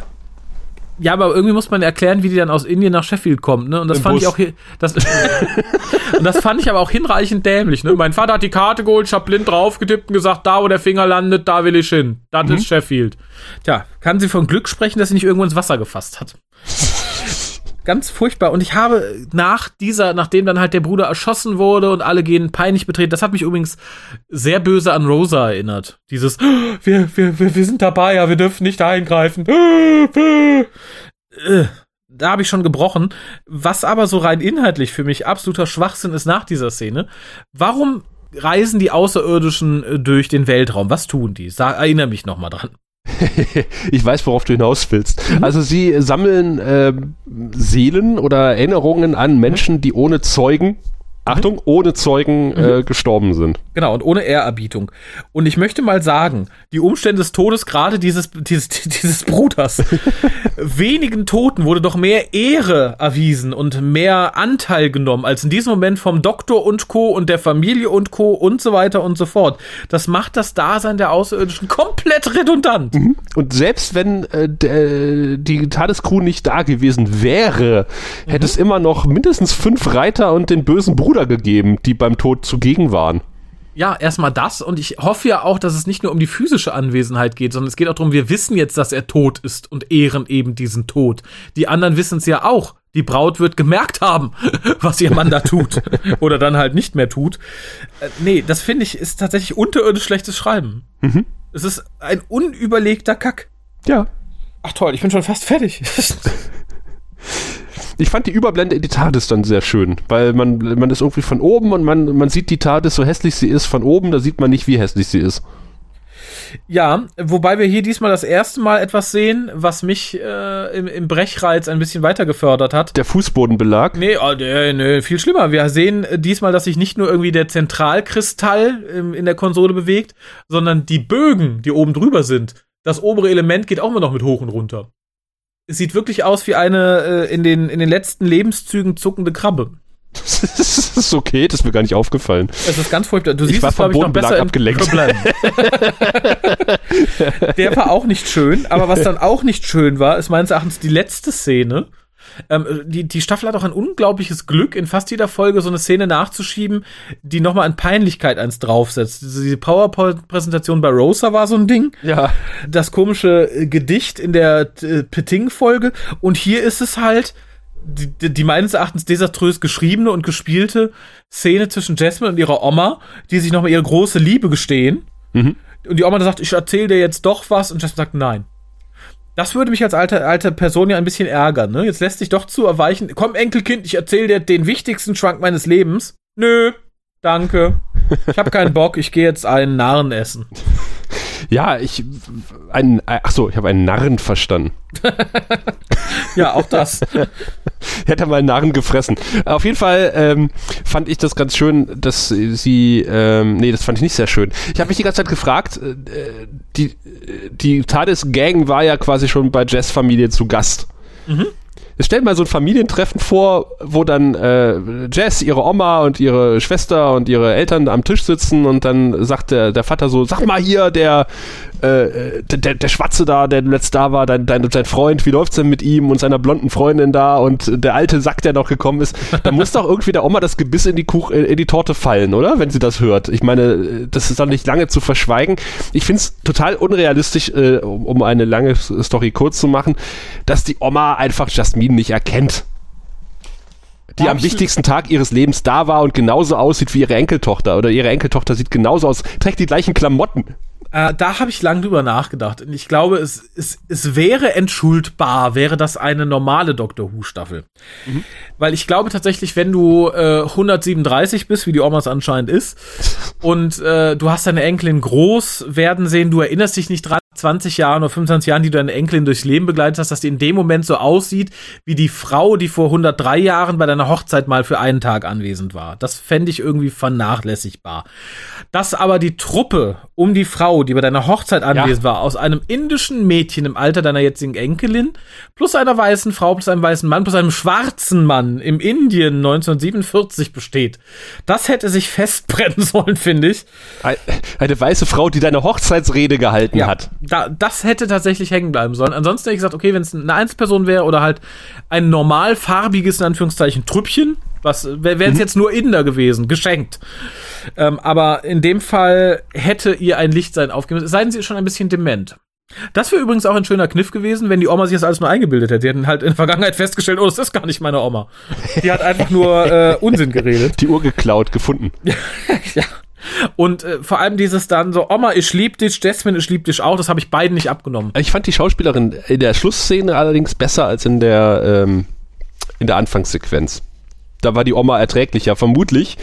Ja, aber irgendwie muss man erklären, wie die dann aus Indien nach Sheffield kommt, ne? Und das Im fand Bus. ich auch hier, das, und das fand ich aber auch hinreichend dämlich, ne? Mein Vater hat die Karte geholt, ich hab blind draufgetippt und gesagt, da wo der Finger landet, da will ich hin. Das mhm. ist Sheffield. Tja, kann sie von Glück sprechen, dass sie nicht irgendwo ins Wasser gefasst hat ganz furchtbar. Und ich habe nach dieser, nachdem dann halt der Bruder erschossen wurde und alle gehen peinlich betreten, das hat mich übrigens sehr böse an Rosa erinnert. Dieses, wir, wir, wir, sind dabei, ja, wir dürfen nicht eingreifen. Äh, da habe ich schon gebrochen. Was aber so rein inhaltlich für mich absoluter Schwachsinn ist nach dieser Szene. Warum reisen die Außerirdischen äh, durch den Weltraum? Was tun die? Sag, erinnere mich noch mal dran. ich weiß, worauf du hinaus willst. Mhm. Also sie sammeln äh, Seelen oder Erinnerungen an Menschen, die ohne Zeugen Achtung, mhm. ohne Zeugen äh, mhm. gestorben sind. Genau, und ohne Ehrerbietung. Und ich möchte mal sagen, die Umstände des Todes gerade dieses, dieses, dieses Bruders, wenigen Toten wurde doch mehr Ehre erwiesen und mehr Anteil genommen, als in diesem Moment vom Doktor und Co. und der Familie und Co. und so weiter und so fort. Das macht das Dasein der Außerirdischen komplett redundant. Mhm. Und selbst wenn äh, der, die TARDIS-Crew nicht da gewesen wäre, mhm. hätte es immer noch mindestens fünf Reiter und den bösen Bruder Bruder gegeben, die beim Tod zugegen waren. Ja, erstmal das und ich hoffe ja auch, dass es nicht nur um die physische Anwesenheit geht, sondern es geht auch darum, wir wissen jetzt, dass er tot ist und ehren eben diesen Tod. Die anderen wissen es ja auch. Die Braut wird gemerkt haben, was ihr Mann da tut oder dann halt nicht mehr tut. Äh, nee, das finde ich ist tatsächlich unterirdisch schlechtes Schreiben. Mhm. Es ist ein unüberlegter Kack. Ja. Ach toll, ich bin schon fast fertig. ich fand die Überblende in die TARDIS dann sehr schön, weil man, man ist irgendwie von oben und man, man sieht die TARDIS, so hässlich sie ist, von oben, da sieht man nicht, wie hässlich sie ist. Ja, wobei wir hier diesmal das erste Mal etwas sehen, was mich äh, im, im Brechreiz ein bisschen weiter gefördert hat. Der Fußbodenbelag? Nee, oh, nee, nee, viel schlimmer. Wir sehen äh, diesmal, dass sich nicht nur irgendwie der Zentralkristall im, in der Konsole bewegt, sondern die Bögen, die oben drüber sind. Das obere Element geht auch immer noch mit hoch und runter. Es sieht wirklich aus wie eine äh, in, den, in den letzten Lebenszügen zuckende Krabbe. das ist okay, das ist mir gar nicht aufgefallen. Es ist ganz furchtbar. Du Ich siehst war es, vom Bodenbelag besser abgelenkt. Der war auch nicht schön, aber was dann auch nicht schön war, ist meines Erachtens die letzte Szene. Ähm, die, die Staffel hat auch ein unglaubliches Glück, in fast jeder Folge so eine Szene nachzuschieben, die nochmal an Peinlichkeit eins draufsetzt. Diese PowerPoint-Präsentation bei Rosa war so ein Ding. Ja. Das komische äh, Gedicht in der äh, Peting-Folge. Und hier ist es halt die, die, meines Erachtens desaströs geschriebene und gespielte Szene zwischen Jasmine und ihrer Oma, die sich nochmal ihre große Liebe gestehen. Mhm. Und die Oma sagt, ich erzähle dir jetzt doch was. Und Jasmine sagt, nein. Das würde mich als alte, alte Person ja ein bisschen ärgern. Ne? Jetzt lässt sich doch zu erweichen. Komm, Enkelkind, ich erzähle dir den wichtigsten Schwank meines Lebens. Nö, danke. Ich habe keinen Bock, ich gehe jetzt einen Narren essen. Ja, ich einen ach so, ich habe einen Narren verstanden. Ja, auch das. Hätte mal einen Narren gefressen. Auf jeden Fall ähm, fand ich das ganz schön, dass sie, ähm, nee, das fand ich nicht sehr schön. Ich habe mich die ganze Zeit gefragt, äh, die, die TARDIS-Gang war ja quasi schon bei Jess Familie zu Gast. Jetzt stellt mal so ein Familientreffen vor, wo dann äh, Jess, ihre Oma und ihre Schwester und ihre Eltern am Tisch sitzen und dann sagt der, der Vater so, sag mal hier, der, äh, der, der, Schwarze da, der letzt da war, dein, dein, dein Freund, wie läuft's denn mit ihm und seiner blonden Freundin da und der alte Sack, der noch gekommen ist, da muss doch irgendwie der Oma das Gebiss in die Kuch, äh, in die Torte fallen, oder? Wenn sie das hört. Ich meine, das ist dann nicht lange zu verschweigen. Ich find's total unrealistisch, äh, um, um eine lange Story kurz zu machen, dass die Oma einfach Jasmine nicht erkennt. Die Hab am ich- wichtigsten Tag ihres Lebens da war und genauso aussieht wie ihre Enkeltochter. Oder ihre Enkeltochter sieht genauso aus, trägt die gleichen Klamotten. Äh, da habe ich lang drüber nachgedacht. Und ich glaube, es, es, es wäre entschuldbar, wäre das eine normale Doctor Who-Staffel. Weil ich glaube tatsächlich, wenn du äh, 137 bist, wie die Omas anscheinend ist, und äh, du hast deine Enkelin groß werden sehen, du erinnerst dich nicht dran, 20 Jahren oder 25 Jahren, die du deine Enkelin durchs Leben begleitet hast, dass die in dem Moment so aussieht, wie die Frau, die vor 103 Jahren bei deiner Hochzeit mal für einen Tag anwesend war. Das fände ich irgendwie vernachlässigbar. Dass aber die Truppe um die Frau, die bei deiner Hochzeit anwesend war, aus einem indischen Mädchen im Alter deiner jetzigen Enkelin, plus einer weißen Frau, plus einem weißen Mann, plus einem schwarzen Mann im Indien 1947 besteht, das hätte sich festbrennen sollen, finde ich. Ein- Eine weiße Frau, die deine Hochzeitsrede gehalten hat. Da, das hätte tatsächlich hängen bleiben sollen. Ansonsten hätte ich gesagt, okay, wenn es eine Einzelperson wäre oder halt ein normal farbiges, in Anführungszeichen, Trüppchen, was wäre es jetzt nur Inder gewesen, geschenkt. Ähm, aber in dem Fall hätte ihr ein Lichtsein aufgegeben. Seien sie schon ein bisschen dement. Das wäre übrigens auch ein schöner Kniff gewesen, wenn die Oma sich das alles nur eingebildet hätte. Die hätten halt in der Vergangenheit festgestellt, oh, das ist gar nicht meine Oma. Die hat einfach nur äh, Unsinn geredet. Die Uhr geklaut, gefunden. Ja. Und äh, vor allem dieses dann so, Oma, ich lieb dich, Jasmine, ich lieb dich auch, das habe ich beiden nicht abgenommen. Ich fand die Schauspielerin in der Schlussszene allerdings besser als in der, ähm, in der Anfangssequenz. Da war die Oma erträglicher, vermutlich,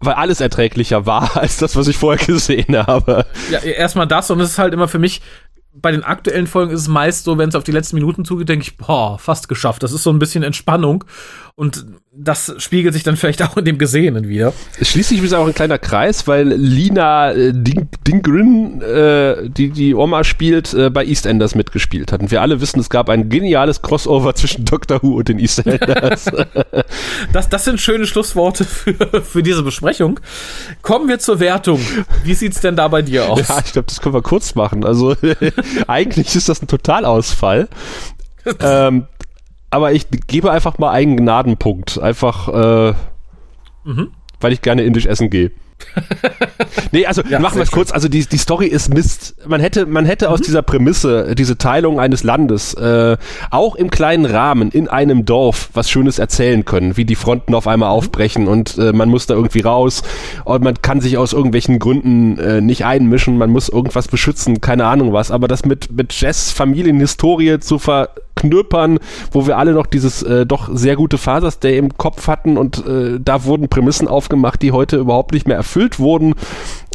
weil alles erträglicher war als das, was ich vorher gesehen habe. Ja, erstmal das und es ist halt immer für mich, bei den aktuellen Folgen ist es meist so, wenn es auf die letzten Minuten zugeht, denke ich, boah, fast geschafft. Das ist so ein bisschen Entspannung und das spiegelt sich dann vielleicht auch in dem Gesehenen wieder. Schließlich ist auch ein kleiner Kreis, weil Lina äh, Ding, Dingrin, äh, die die Oma spielt, äh, bei EastEnders mitgespielt hat. Und wir alle wissen, es gab ein geniales Crossover zwischen Doctor Who und den EastEnders. Das, das sind schöne Schlussworte für, für diese Besprechung. Kommen wir zur Wertung. Wie sieht's denn da bei dir aus? Ja, ich glaube, das können wir kurz machen. Also eigentlich ist das ein Totalausfall. ähm, aber ich gebe einfach mal einen Gnadenpunkt. Einfach, äh, weil ich gerne indisch essen gehe. nee, also Ja, machen wir es kurz. Also die, die Story ist Mist. Man hätte, man hätte aus dieser Prämisse, äh, diese Teilung eines Landes, äh, auch im kleinen Rahmen in einem Dorf was Schönes erzählen können, wie die Fronten auf einmal aufbrechen und äh, man muss da irgendwie raus und man kann sich aus irgendwelchen Gründen äh, nicht einmischen, man muss irgendwas beschützen, keine Ahnung was. Aber das mit, mit Jess Familienhistorie zu verknüppern, wo wir alle noch dieses äh, doch sehr gute Fathers Day im Kopf hatten und äh, da wurden Prämissen aufgemacht, die heute überhaupt nicht mehr erfüllt wurden.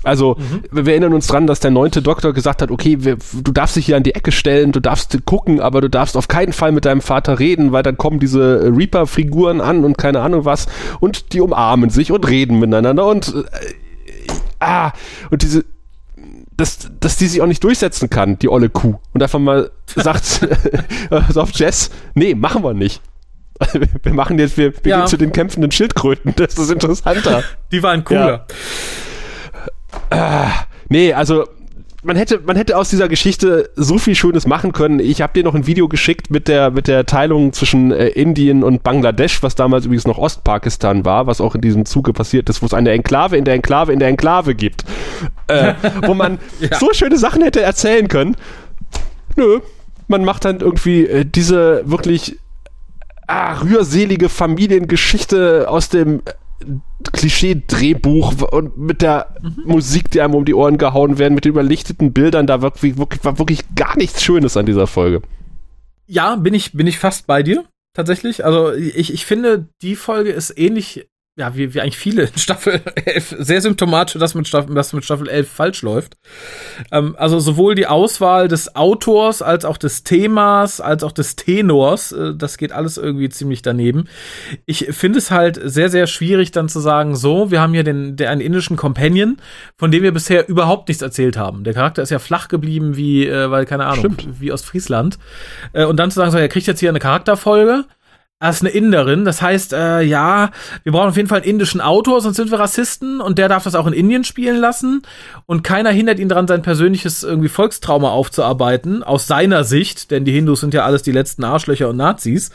Also wir erinnern uns dran, dass der neunte Doktor gesagt hat, okay, wir, du darfst dich hier an die Ecke stellen, du darfst gucken, aber du darfst auf keinen Fall mit deinem Vater reden, weil dann kommen diese Reaper-Figuren an und keine Ahnung was und die umarmen sich und reden miteinander und äh, ah, und diese dass, dass die sich auch nicht durchsetzen kann, die olle Kuh. Und einfach mal sagt, also auf Jess, nee, machen wir nicht. Wir machen jetzt, wir, wir Ja. gehen zu den kämpfenden Schildkröten. Das ist interessanter. Die waren cooler. Nee, also man hätte, man hätte aus dieser Geschichte so viel Schönes machen können. Ich habe dir noch ein Video geschickt mit der, mit der Teilung zwischen äh, Indien und Bangladesch, was damals übrigens noch Ostpakistan war, was auch in diesem Zuge passiert ist, wo es eine Enklave in der Enklave in der Enklave gibt. Äh, wo man Ja. so schöne Sachen hätte erzählen können. Nö. Man macht dann irgendwie äh, diese wirklich ah, rührselige Familiengeschichte aus dem äh, Klischee-Drehbuch und mit der Musik, die einem um die Ohren gehauen werden, mit den überlichteten Bildern, da wirklich, wirklich, war wirklich gar nichts Schönes an dieser Folge. Ja, bin ich, bin ich fast bei dir, tatsächlich. Also ich, ich finde, die Folge ist ähnlich, ja, wie, wie eigentlich viele in Staffel 11, sehr symptomatisch, dass mit Staffel, dass mit Staffel 11 falsch läuft. Ähm, also sowohl die Auswahl des Autors, als auch des Themas, als auch des Tenors, äh, das geht alles irgendwie ziemlich daneben. Ich finde es halt sehr, sehr schwierig dann zu sagen, so, wir haben hier den, der, einen indischen Companion, von dem wir bisher überhaupt nichts erzählt haben. Der Charakter ist ja flach geblieben wie, äh, weil, keine Ahnung, Stimmt. wie Ostfriesland. Äh, und dann zu sagen, so, er kriegt jetzt hier eine Charakterfolge. Er ist eine Inderin, das heißt, äh, ja, wir brauchen auf jeden Fall einen indischen Autor, sonst sind wir Rassisten und der darf das auch in Indien spielen lassen. Und keiner hindert ihn daran, sein persönliches irgendwie Volkstrauma aufzuarbeiten, aus seiner Sicht, denn die Hindus sind ja alles die letzten Arschlöcher und Nazis,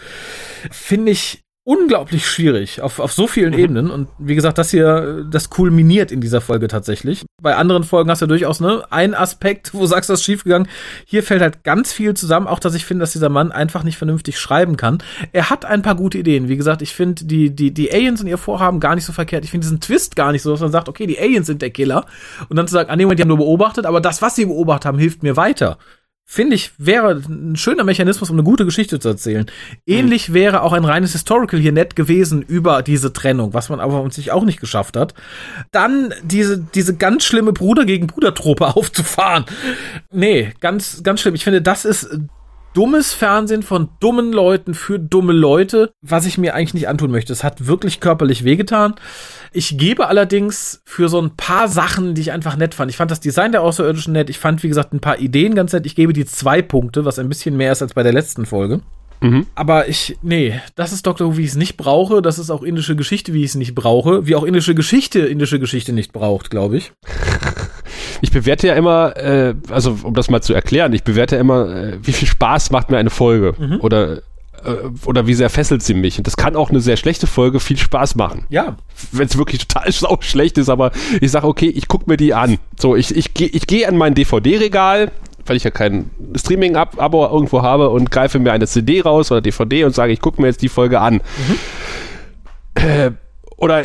finde ich unglaublich schwierig auf, auf so vielen Ebenen und wie gesagt, das hier, das kulminiert in dieser Folge tatsächlich. Bei anderen Folgen hast du durchaus ne, einen Aspekt, wo du sagst, das ist schiefgegangen. Hier fällt halt ganz viel zusammen, auch dass ich finde, dass dieser Mann einfach nicht vernünftig schreiben kann. Er hat ein paar gute Ideen. Wie gesagt, ich finde die, die, die Aliens und ihr Vorhaben gar nicht so verkehrt. Ich finde diesen Twist gar nicht so, dass man sagt, okay, die Aliens sind der Killer. Und dann zu sagen, ah, nee, Moment, die haben nur beobachtet, aber das, was sie beobachtet haben, hilft mir weiter. Finde ich, wäre ein schöner Mechanismus, um eine gute Geschichte zu erzählen. Ähnlich wäre auch ein reines Historical hier nett gewesen über diese Trennung, was man aber uns sich auch nicht geschafft hat. Dann diese, diese ganz schlimme Bruder gegen Bruder-Trope aufzufahren. Nee, ganz, ganz schlimm. Ich finde, das ist dummes Fernsehen von dummen Leuten für dumme Leute, was ich mir eigentlich nicht antun möchte. Es hat wirklich körperlich wehgetan. Ich gebe allerdings für so ein paar Sachen, die ich einfach nett fand. Ich fand das Design der Außerirdischen nett. Ich fand, wie gesagt, ein paar Ideen ganz nett. Ich gebe die zwei Punkte, was ein bisschen mehr ist als bei der letzten Folge. Mhm. Aber ich, nee, das ist Doctor Who, wie ich es nicht brauche. Das ist auch indische Geschichte, wie ich es nicht brauche. Wie auch indische Geschichte indische Geschichte nicht braucht, glaube ich. Ich bewerte ja immer, äh, also um das mal zu erklären, ich bewerte ja immer, äh, wie viel Spaß macht mir eine Folge oder äh, oder wie sehr fesselt sie mich. Und das kann auch eine sehr schlechte Folge viel Spaß machen. Ja, wenn es wirklich total sau schlecht ist, aber ich sage, okay, ich gucke mir die an. So, ich, ich gehe ich geh an mein DVD-Regal, weil ich ja kein Streaming-Abo irgendwo habe und greife mir eine CD raus oder DVD und sage, ich gucke mir jetzt die Folge an. Äh, oder,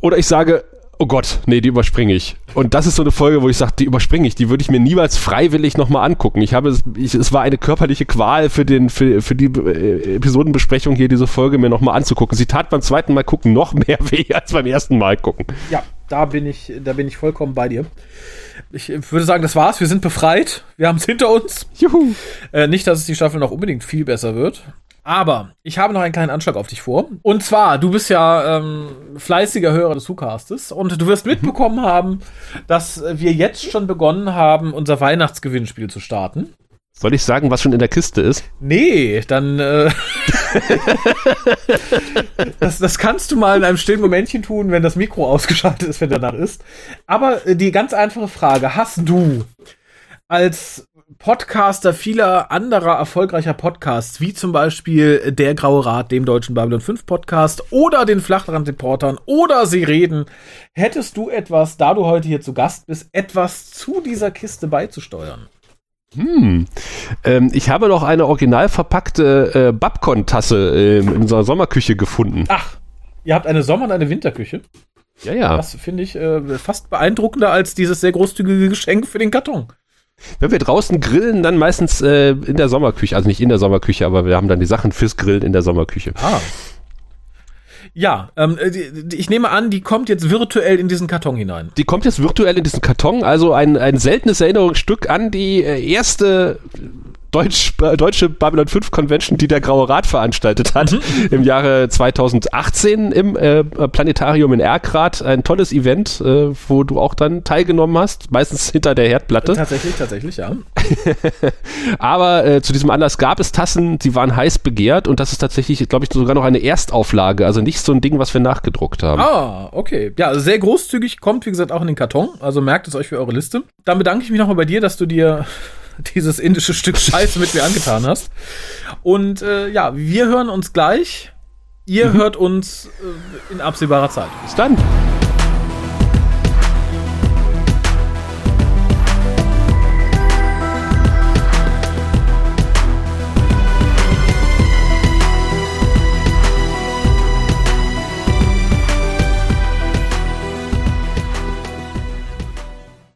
oder ich sage, oh Gott, nee, die überspringe ich. Und das ist so eine Folge, wo ich sage, die überspringe ich, die würde ich mir niemals freiwillig nochmal angucken. Ich habe es, ich, es war eine körperliche Qual für den, für, für die äh, Episodenbesprechung hier, diese Folge mir nochmal anzugucken. Sie tat beim zweiten Mal gucken noch mehr weh als beim ersten Mal gucken. Ja, da bin ich, da bin ich vollkommen bei dir. Ich äh, würde sagen, das war's. Wir sind befreit. Wir haben es hinter uns. Juhu. Äh, nicht, dass es die Staffel noch unbedingt viel besser wird. Aber ich habe noch einen kleinen Anschlag auf dich vor. Und zwar, du bist ja ähm, fleißiger Hörer des WhoCastes und du wirst mitbekommen haben, dass wir jetzt schon begonnen haben, unser Weihnachtsgewinnspiel zu starten. Soll ich sagen, was schon in der Kiste ist? Nee, dann äh, das, das kannst du mal in einem stillen Momentchen tun, wenn das Mikro ausgeschaltet ist, wenn danach ist. Aber äh, die ganz einfache Frage, hast du als Podcaster vieler anderer erfolgreicher Podcasts, wie zum Beispiel Der Graue Rat, dem deutschen Babylon 5 Podcast oder den Flachland-Reportern oder Sie reden, hättest du etwas, da du heute hier zu Gast bist, etwas zu dieser Kiste beizusteuern? Hm. Ähm, ich habe noch eine original verpackte äh, Babcon-Tasse äh, in unserer Sommerküche gefunden. Ach, ihr habt eine Sommer- und eine Winterküche. Ja, ja. Das finde ich äh, fast beeindruckender als dieses sehr großzügige Geschenk für den Karton. Wenn wir draußen grillen, dann meistens äh, in der Sommerküche. Also nicht in der Sommerküche, aber wir haben dann die Sachen fürs Grillen in der Sommerküche. Ah. Ja, ähm, die, ich nehme an, die kommt jetzt virtuell in diesen Karton hinein. Die kommt jetzt virtuell in diesen Karton, also ein, ein seltenes Erinnerungsstück an die äh, erste Deutsch, deutsche Babylon 5 Convention, die der Graue Rat veranstaltet hat, mhm. im Jahre 2018 im äh, Planetarium in Erkrath. Ein tolles Event, äh, wo du auch dann teilgenommen hast, meistens hinter der Herdplatte. Tatsächlich, tatsächlich, ja. Aber äh, zu diesem Anlass gab es Tassen, die waren heiß begehrt und das ist tatsächlich, glaube ich, sogar noch eine Erstauflage, also nicht so ein Ding, was wir nachgedruckt haben. Ah, okay. Ja, also sehr großzügig, kommt wie gesagt auch in den Karton, also merkt es euch für eure Liste. Dann bedanke ich mich nochmal bei dir, dass du dir dieses indische Stück Scheiße mit mir angetan hast. Und äh, ja, wir hören uns gleich. Ihr mhm. hört uns äh, in absehbarer Zeit. Bis dann.